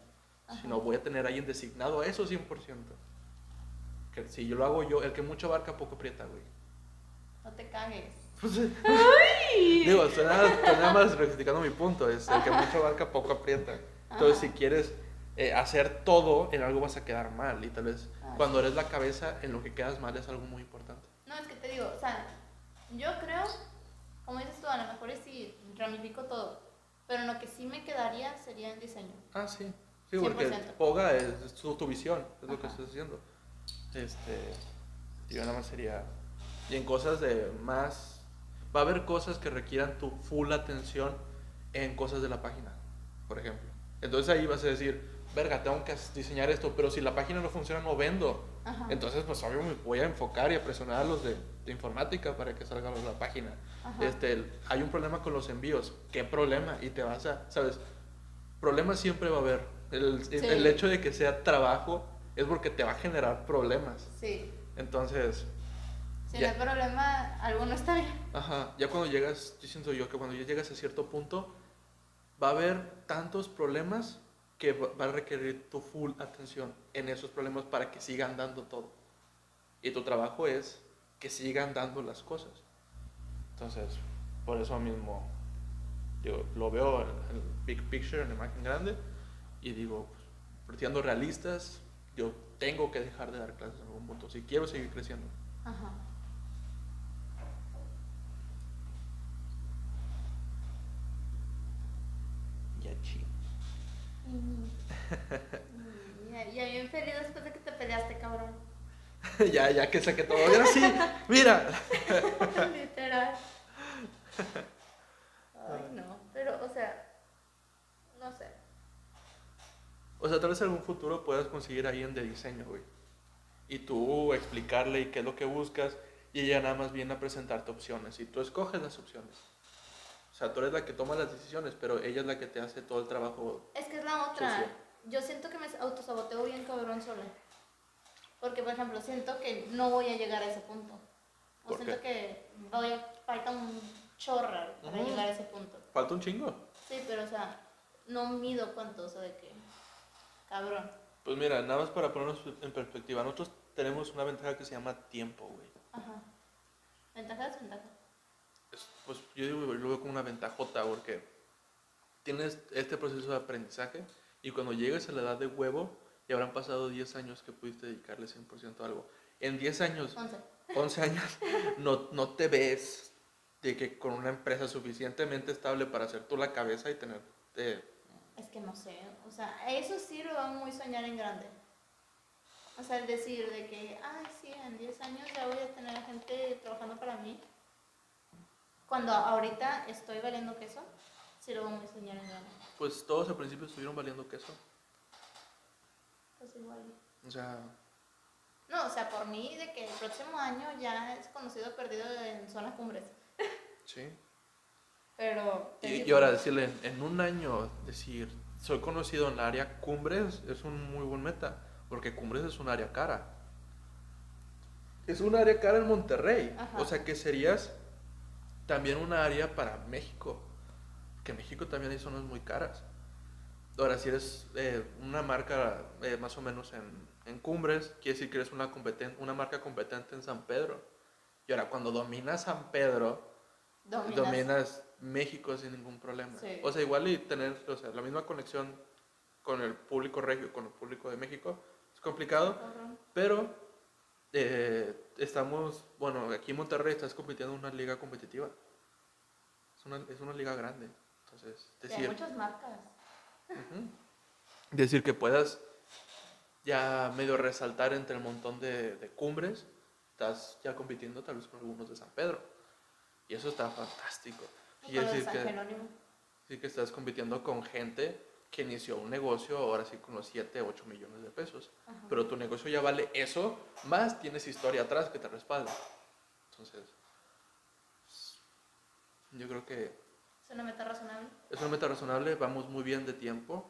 Ajá. sino voy a tener a alguien designado a eso 100%. Que si yo lo hago yo, el que mucho abarca, poco aprieta, güey. No te cagues. Pues, ¡Ay! digo, estoy nada, estoy nada más rectificando mi punto. Es el que mucho abarca, poco aprieta. Entonces, Ajá. si quieres eh, hacer todo, en algo vas a quedar mal. Y tal vez Ah, cuando eres la cabeza, en lo que quedas mal es algo muy importante. No, es que te digo, o sea, yo creo, como dices tú, a lo mejor es si ramifico todo, pero en lo que sí me quedaría sería en diseño. Ah, sí. Sí, porque 100%. Poga es, es tu, tu visión, es lo que estás haciendo. Este, yo nada más sería... Y en cosas de más... Va a haber cosas que requieran tu full atención en cosas de la página, por ejemplo. Entonces ahí vas a decir, verga, tengo que diseñar esto, pero si la página no funciona, no vendo. Ajá. Entonces, pues obvio me voy a enfocar y a presionar a los de, de informática para que salga la página. Ajá. Este, hay un problema con los envíos. ¿Qué problema? Y te vas a, ¿sabes? Problemas siempre va a haber. El, Sí. el hecho de que sea trabajo es porque te va a generar problemas. Sí. Entonces, Si Ya. no hay problema, alguno está bien. ajá, ya cuando llegas, yo siento yo que cuando ya llegas a cierto punto, va a haber tantos problemas que va a requerir tu full atención en esos problemas para que sigan dando todo. Y tu trabajo es que sigan dando las cosas. Entonces, por eso mismo, yo lo veo en el big picture, en la imagen grande, y digo, pues, siendo realistas, yo tengo que dejar de dar clases en algún punto, si quiero seguir creciendo. Ajá. Ya chi. Mm. Ya, ya bien feliz después de que te peleaste, cabrón. ya, ya que saqué todo. Ahora sí, mira. Literal. Ay, no. Pero, o sea, no sé. O sea, tal vez en algún futuro puedas conseguir a alguien de diseño, güey. Y tú explicarle y qué es lo que buscas y ella nada más viene a presentarte opciones y tú escoges las opciones. Sea, tú eres la que toma las decisiones, pero ella es la que te hace todo el trabajo. Es que es la otra. Yo siento que me autosaboteo bien cabrón sola. Porque, por ejemplo, siento que no voy a llegar a ese punto. O ¿Por siento que voy falta un chorro para llegar a ese punto. Falta un chingo. Sí, pero, o sea, no mido cuánto, o sea, de que... Cabrón. Pues mira, nada más para ponernos en perspectiva, nosotros tenemos una ventaja que se llama tiempo, güey. Ajá. ¿Ventaja desventaja? Es- Pues yo digo, lo veo como una ventajota porque tienes este proceso de aprendizaje y cuando llegues a la edad de huevo y habrán pasado 10 años que pudiste dedicarle 100% a algo. En 10 años, 11. 11 años, no, no te ves de que con una empresa suficientemente estable para ser tú la cabeza y tener... eh, Es que no sé, o sea, eso sí lo va muy soñar en grande. O sea, el decir de que, ay, sí, en 10 años ya voy a tener gente trabajando para mí. Cuando ahorita estoy valiendo queso, sí lo voy muy soñar en grande. pues todos al principio estuvieron valiendo queso. Pues igual. O sea, No, o sea, por mí, de que el próximo año ya es conocido perdido en zona cumbres. sí. Pero. Y, ahora decirle, en, en un año, decir, soy conocido en la área Cumbres, es un muy buen meta, porque Cumbres es un área cara. Es un área cara en Monterrey, Ajá. o sea que serías también una área para México, que México también hay zonas muy caras. Ahora, si eres eh, una marca eh, más o menos en, en Cumbres, quiere decir que eres una, competen- una marca competente en San Pedro. Y ahora, cuando dominas San Pedro, dominas. dominas México sin ningún problema. Sí. O sea, igual y tener o sea, la misma conexión con el público regio, con el público de México, es complicado, pero eh, estamos, bueno, aquí en Monterrey estás compitiendo en una liga competitiva. Es una, es una liga grande. Entonces, Sí, hay decir, muchas marcas. Decir que puedas ya medio resaltar entre el montón de, de cumbres, estás ya compitiendo tal vez con algunos de San Pedro. Y eso está fantástico. Y decir que estás compitiendo con gente que inició un negocio ahora sí con los 7, 8 millones de pesos. Ajá. Pero tu negocio ya vale eso, más tienes historia atrás que te respalda. Entonces, pues, yo creo que ¿Es una meta razonable? es una meta razonable, vamos muy bien de tiempo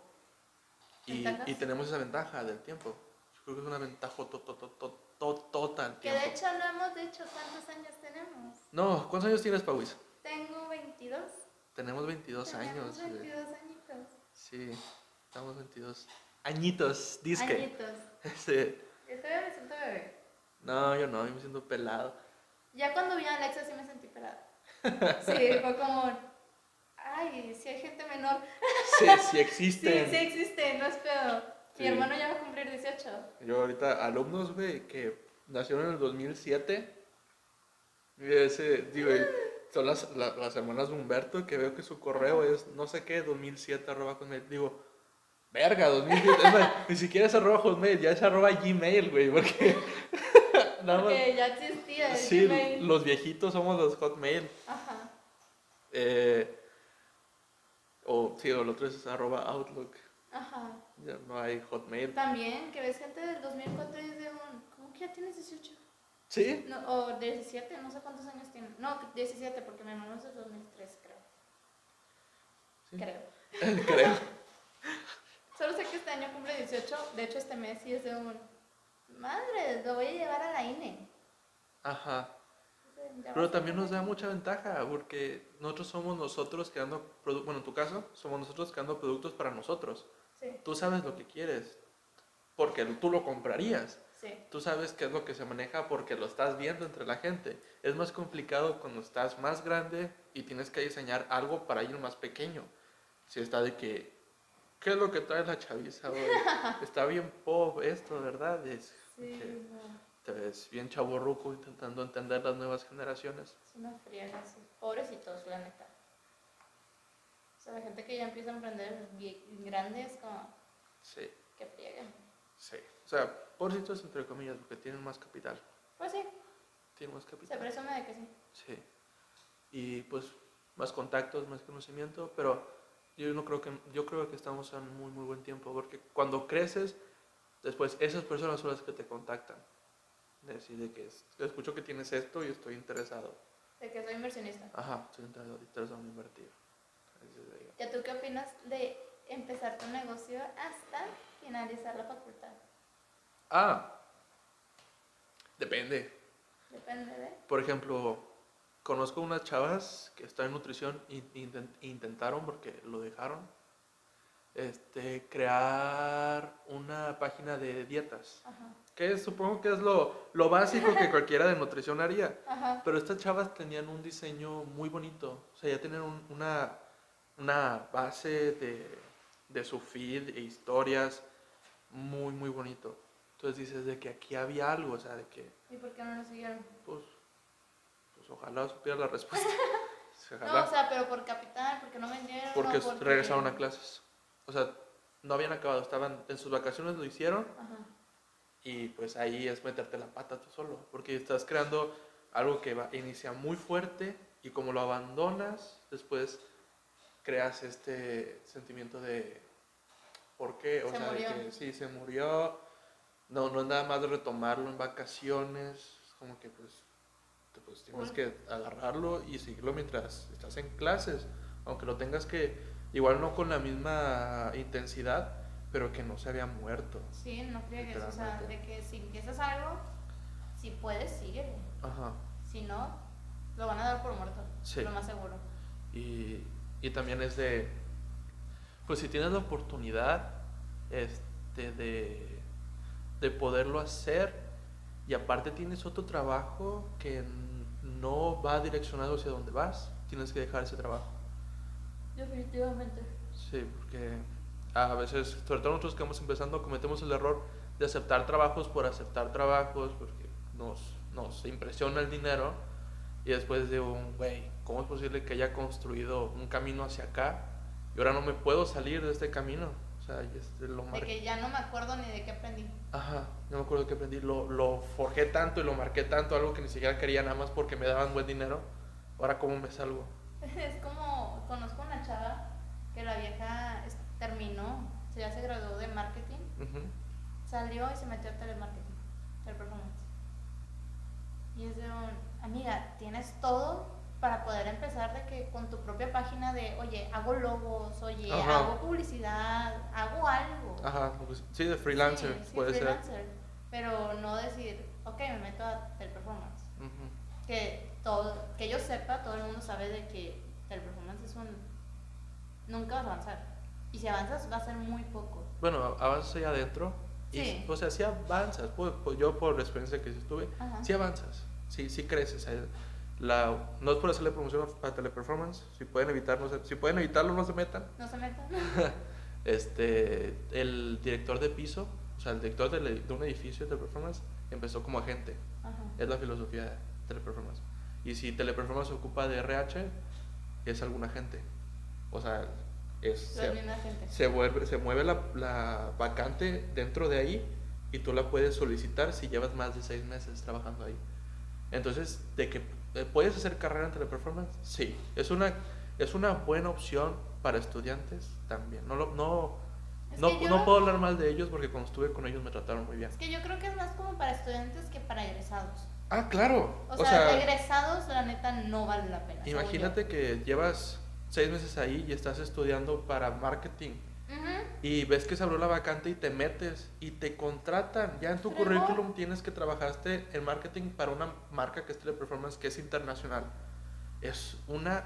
y, y tenemos esa ventaja del tiempo. Yo creo que es una ventaja to- to- to- to- to- total Que de hecho no hemos dicho cuántos años tenemos. No, ¿cuántos años tienes, Pauis? Tengo 22. Tenemos 22 Tenemos años. güey. 22 añitos. Sí, estamos 22 añitos, disque. Añitos. Sí. Yo todavía me siento bebé. No, yo no, yo me siento pelado. Ya cuando vi a Alexa sí me sentí pelada. Sí, fue como, ay, si hay gente menor. Sí, sí Sí, existen. sí existe, no es pedo. Sí. Mi hermano ya va a cumplir 18. Yo ahorita, alumnos, güey, que nacieron en el 2007, y ese, digo, son las, la- las hermanas de Humberto, que veo que su correo es no sé qué, 2007, arroba hotmail. Digo, verga, 2007, es más, ni siquiera es arroba hotmail, ya es arroba gmail, güey, porque nada más, Porque ya existía el sí, Gmail. los viejitos somos los hotmail. Ajá. Eh, o, sí, o el otro es arroba outlook, Ajá. ya no hay hotmail. También, que ves gente del 2004 y es de un, ¿cómo que ya tienes 18? Sí, No, o 17, no sé cuántos años tiene. No, 17, porque mi hermano es del 2003, creo. Sí. Creo. creo. Solo sé que este año cumple 18, de hecho este mes sí es de un... Madre, lo voy a llevar a la INE. Ajá. Pero también nos da mucha ventaja porque nosotros somos nosotros creando productos, bueno, en tu caso, somos nosotros creando productos para nosotros. Sí, Tú sabes lo que quieres porque tú lo comprarías. Sí. Tú sabes qué es lo que se maneja porque lo estás viendo entre la gente. Es más complicado cuando estás más grande y tienes que diseñar algo para alguien más pequeño. Si está de que, ¿qué es lo que trae la chaviza hoy? Está bien pop esto, ¿verdad? Es, Sí, que no, te ves bien chaborruco intentando entender las nuevas generaciones. es una friega, sí. Pobrecitos, la neta. O sea, la gente que ya empieza a emprender grande es como, Sí. que friega. Sí, o sea, pobrecitos entre comillas, porque tienen más capital. Pues sí, Tienen más se capital. presume de que sí. Sí. Y pues más contactos, más conocimiento, pero yo no creo que yo creo que estamos en muy muy buen tiempo, porque cuando creces, después esas personas son las que te contactan. Decir de que es- escucho que tienes esto y estoy interesado. De que soy inversionista. Ajá, estoy interesado, interesado en invertir. ¿Ya tú qué opinas de empezar tu negocio hasta finalizar la facultad? Ah, depende. Depende de... Por ejemplo, conozco unas chavas que están en nutrición e inten- intentaron, porque lo dejaron, este, crear una página de dietas. Ajá, Que supongo que es lo, lo básico que cualquiera de nutrición haría. ajá. Pero estas chavas tenían un diseño muy bonito. O sea, ya tenían un- una, una base de, de su feed e historias muy, muy bonito. Entonces dices de que aquí había algo, o sea, de que ¿Y por qué no lo siguieron? pues, pues ojalá supiera la respuesta. Sí, No, Ojalá. o sea, pero por capital, porque no vendieron. porque, porque... regresaron a clases. O sea, no habían acabado, estaban en sus vacaciones, lo hicieron Ajá. y pues ahí es meterte la pata tú solo. Porque estás creando algo que va, inicia muy fuerte y como lo abandonas, después creas este sentimiento de ¿por qué? O Se sea, murió. de que sí, se murió. No, no es nada más de retomarlo en vacaciones. Es como que pues, pues tienes que agarrarlo y seguirlo mientras estás en clases. Aunque lo tengas que, igual no con la misma intensidad, pero que no se había muerto. Sí, no friegues. O sea, de que si empiezas algo, si puedes, síguele. Ajá. Si no, lo van a dar por muerto. Sí. Lo más seguro. Y, y también es de, pues si tienes la oportunidad este, de, de poderlo hacer y aparte tienes otro trabajo que no va direccionado hacia donde vas, tienes que dejar ese trabajo. Definitivamente. Sí, porque a veces, sobre todo nosotros que vamos empezando, cometemos el error de aceptar trabajos por aceptar trabajos, porque nos, nos impresiona el dinero y después de un, güey, ¿cómo es posible que haya construido un camino hacia acá y ahora no me puedo salir de este camino? O sea, este, lo De que ya no me acuerdo ni de qué aprendí. Ajá, no me acuerdo que aprendí, lo, lo forjé tanto y lo marqué tanto, algo que ni siquiera quería nada más porque me daban buen dinero. Ahora, ¿cómo me salgo? Es como, conozco una chava que la vieja terminó, se ya se graduó de marketing, salió y se metió a telemarketing, teleperformance. Y es de un, amiga, tienes todo para poder empezar de que con tu propia página de, oye, hago logos, oye, Ajá. hago publicidad, hago algo. Ajá, pues, sí, de freelancer Sí, sí, puede freelancer. Pero no decir, ok, me meto a teleperformance. ser. Ujú. que todo que yo sepa todo el mundo sabe de que el performance es un nunca vas a avanzar y si avanzas va a ser muy poco Bueno, avanzas ahí adentro. Y, Sí. o sea, sí avanzas. Pues, pues, yo por la experiencia que sí estuve, Ajá. sí avanzas. sí, sí creces. La, no es por hacerle promoción a, a Teleperformance, si pueden evitar, no se- si pueden evitarlo, no se metan. No se metan. Este, el director de piso, o sea, el director de, de un edificio de Teleperformance empezó como agente. Ajá. Es la filosofía de Teleperformance. Y si Teleperformance se ocupa de RH, es algún agente. O sea, es, se, se vuelve, se mueve la, la vacante dentro de ahí y tú la puedes solicitar si llevas más de seis meses trabajando ahí. Entonces, de que puedes hacer carrera en teleperformance, sí. Es una, es una buena opción para estudiantes también. No, lo- no, no, yo- no puedo hablar mal de ellos porque cuando estuve con ellos me trataron muy bien. Es que yo creo que es más como para estudiantes que para egresados. Ah, claro. O, sea, egresados, la neta, no vale la pena. imagínate que llevas seis meses ahí y estás estudiando para marketing. Ujú. Y ves que se abrió la vacante y te metes y te contratan. Ya en tu currículum tienes que trabajaste en marketing para una marca que es Teleperformance, que es internacional. Es una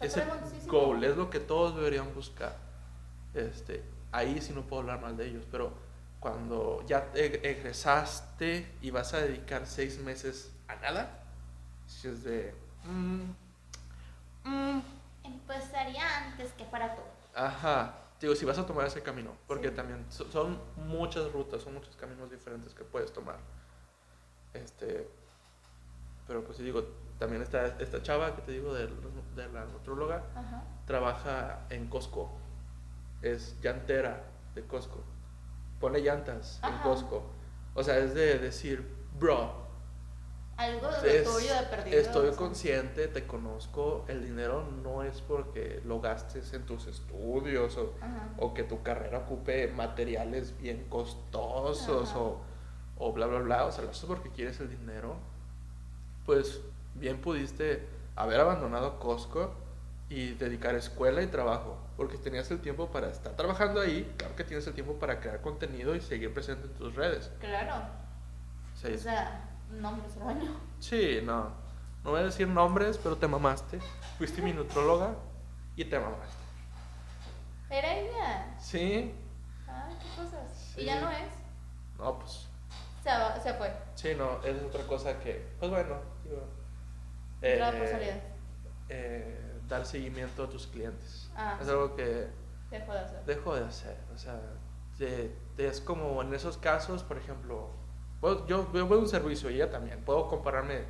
es el goal, es lo que todos deberían buscar. Este, ahí sí no puedo hablar mal de ellos, pero cuando ya te egresaste y vas a dedicar seis meses a nada, si es de mm, mm, Empezaría antes que para todo. Ajá, digo, si vas a tomar ese camino, porque Sí. también so- son muchas rutas, son muchos caminos diferentes que puedes tomar. Este, pero pues sí digo, también está esta chava que te digo de, de la nutróloga, Ajá. trabaja en Costco, es llantera de Costco, pone llantas en. Costco. O sea, es de decir, bro, Algo de es- tuyo de perdido. estoy consciente, te conozco, el dinero no es porque lo gastes en tus estudios o, o que tu carrera ocupe materiales bien costosos o, o bla, bla, bla, o sea, lo haces porque quieres el dinero, pues bien pudiste haber abandonado Costco y dedicar escuela y trabajo, porque tenías el tiempo para estar trabajando ahí, claro que tienes el tiempo para crear contenido y seguir presente en tus redes. Claro. Sea, O sea, nombres se baño. Sí, no. No voy a decir nombres, pero te mamaste. Fuiste mi nutróloga y te mamaste. Era ella. Sí. Ay, qué cosas. Sí. Y ya no es. No, pues. Se, va- se fue. Sí, no. Es otra cosa que. Pues bueno, digo. Otra eh, posibilidad. eh, dar seguimiento a tus clientes. Ah, es algo que Dejó de hacer. dejo de hacer. O sea, te- te- es como en esos casos, por ejemplo. Puedo- yo veo un servicio y ella también. Puedo compararme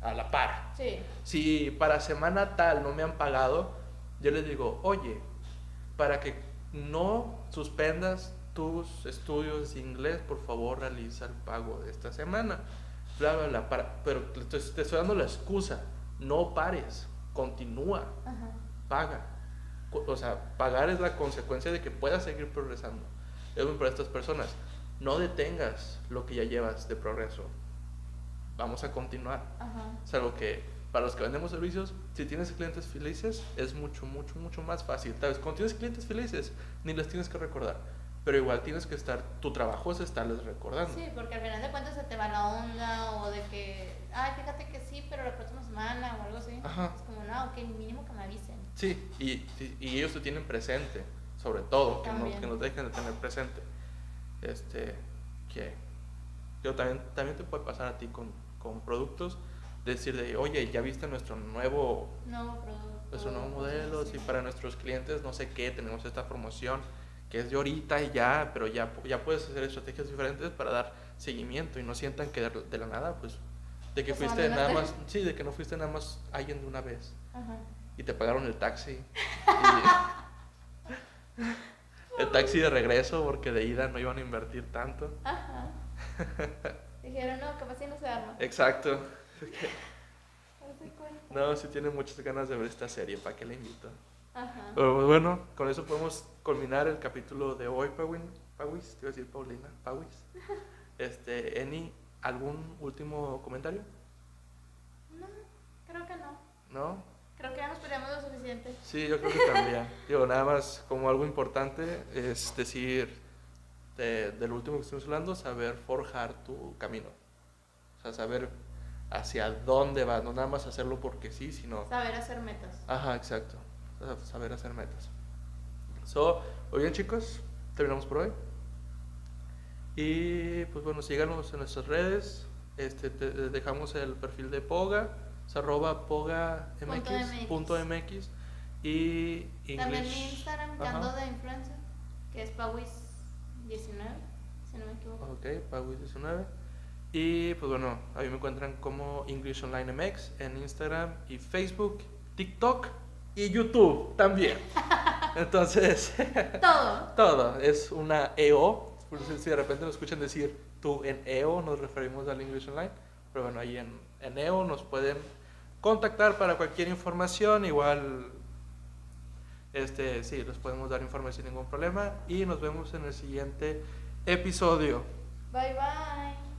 a la par. Sí. Si para semana tal no me han pagado, yo les digo, oye, para que no suspendas tus estudios de inglés, por favor realiza el pago de esta semana. Bla, bla, bla. Para, pero te, estoy- te estoy dando la excusa. No pares, continúa, Ajá. paga. O sea, pagar es la consecuencia de que puedas seguir progresando. Es para estas personas. No detengas lo que ya llevas de progreso. Vamos a continuar. Ajá. Es algo que para los que vendemos servicios, si tienes clientes felices, es mucho, mucho, mucho más fácil. Tal vez cuando tienes clientes felices, ni les tienes que recordar. Pero igual tienes que estar, tu trabajo es estarles recordando. Sí, porque al final de cuentas se te va la onda o de que, ay, fíjate que sí, pero la próxima semana o algo así. Ajá. Es como, no, ok, mínimo que me avisen. Sí, y, y- ellos te tienen presente, sobre todo, que no, que no te dejen de tener presente. Este, que yo también, también te puede pasar a ti con, con productos, decir de, oye, ya viste nuestro nuevo Nuevo producto. nuestro nuevo modelo, si para nuestros clientes no sé qué, tenemos esta promoción que es de ahorita y ya, pero ya, ya puedes hacer estrategias diferentes para dar seguimiento y no sientan que de, la nada, pues, de que fuiste nada más, sí, de que no fuiste nada más alguien de una vez Ajá. y te pagaron el taxi. y- el taxi de regreso porque de ida no iban a invertir tanto. Ajá. Dijeron, no, capaz si no se arma. Exacto. No, si tiene muchas ganas de ver esta serie, ¿para qué la invito? Ajá. Pero pues, bueno, con eso podemos culminar el capítulo de hoy, Pawin. Pawis, te iba a decir Paulina, Pawis. Este, Eni, ¿algún último comentario? No, creo que no. ¿No? Creo que ya nos peleamos lo suficiente. Sí, yo creo que también. Digo, nada más como algo importante es decir, de- del último que estuvimos hablando, saber forjar tu camino. O sea, saber hacia dónde vas, no nada más hacerlo porque sí, sino Saber hacer metas. Ajá, exacto. Sa- Saber hacer metas. So, muy bien chicos, terminamos por hoy. Y pues bueno, síganos en nuestras redes, Este, te- te dejamos el perfil de Poga, es arroba pogamx.mx Punto y También mi English. Instagram, que Ajá. ando de influencer, que es Pawis19, si no me equivoco. Ok, Pawis19. Y pues bueno, ahí me encuentran como English Online MX en Instagram y Facebook, TikTok y YouTube también. Entonces, Todo. todo es una EO. Por si si de repente nos escuchan decir tú en EO, nos referimos al English Online. Pero bueno, ahí en, en EO nos pueden contactar para cualquier información. Igual, este, sí, les podemos dar información sin ningún problema. Y nos vemos en el siguiente episodio. Bye bye.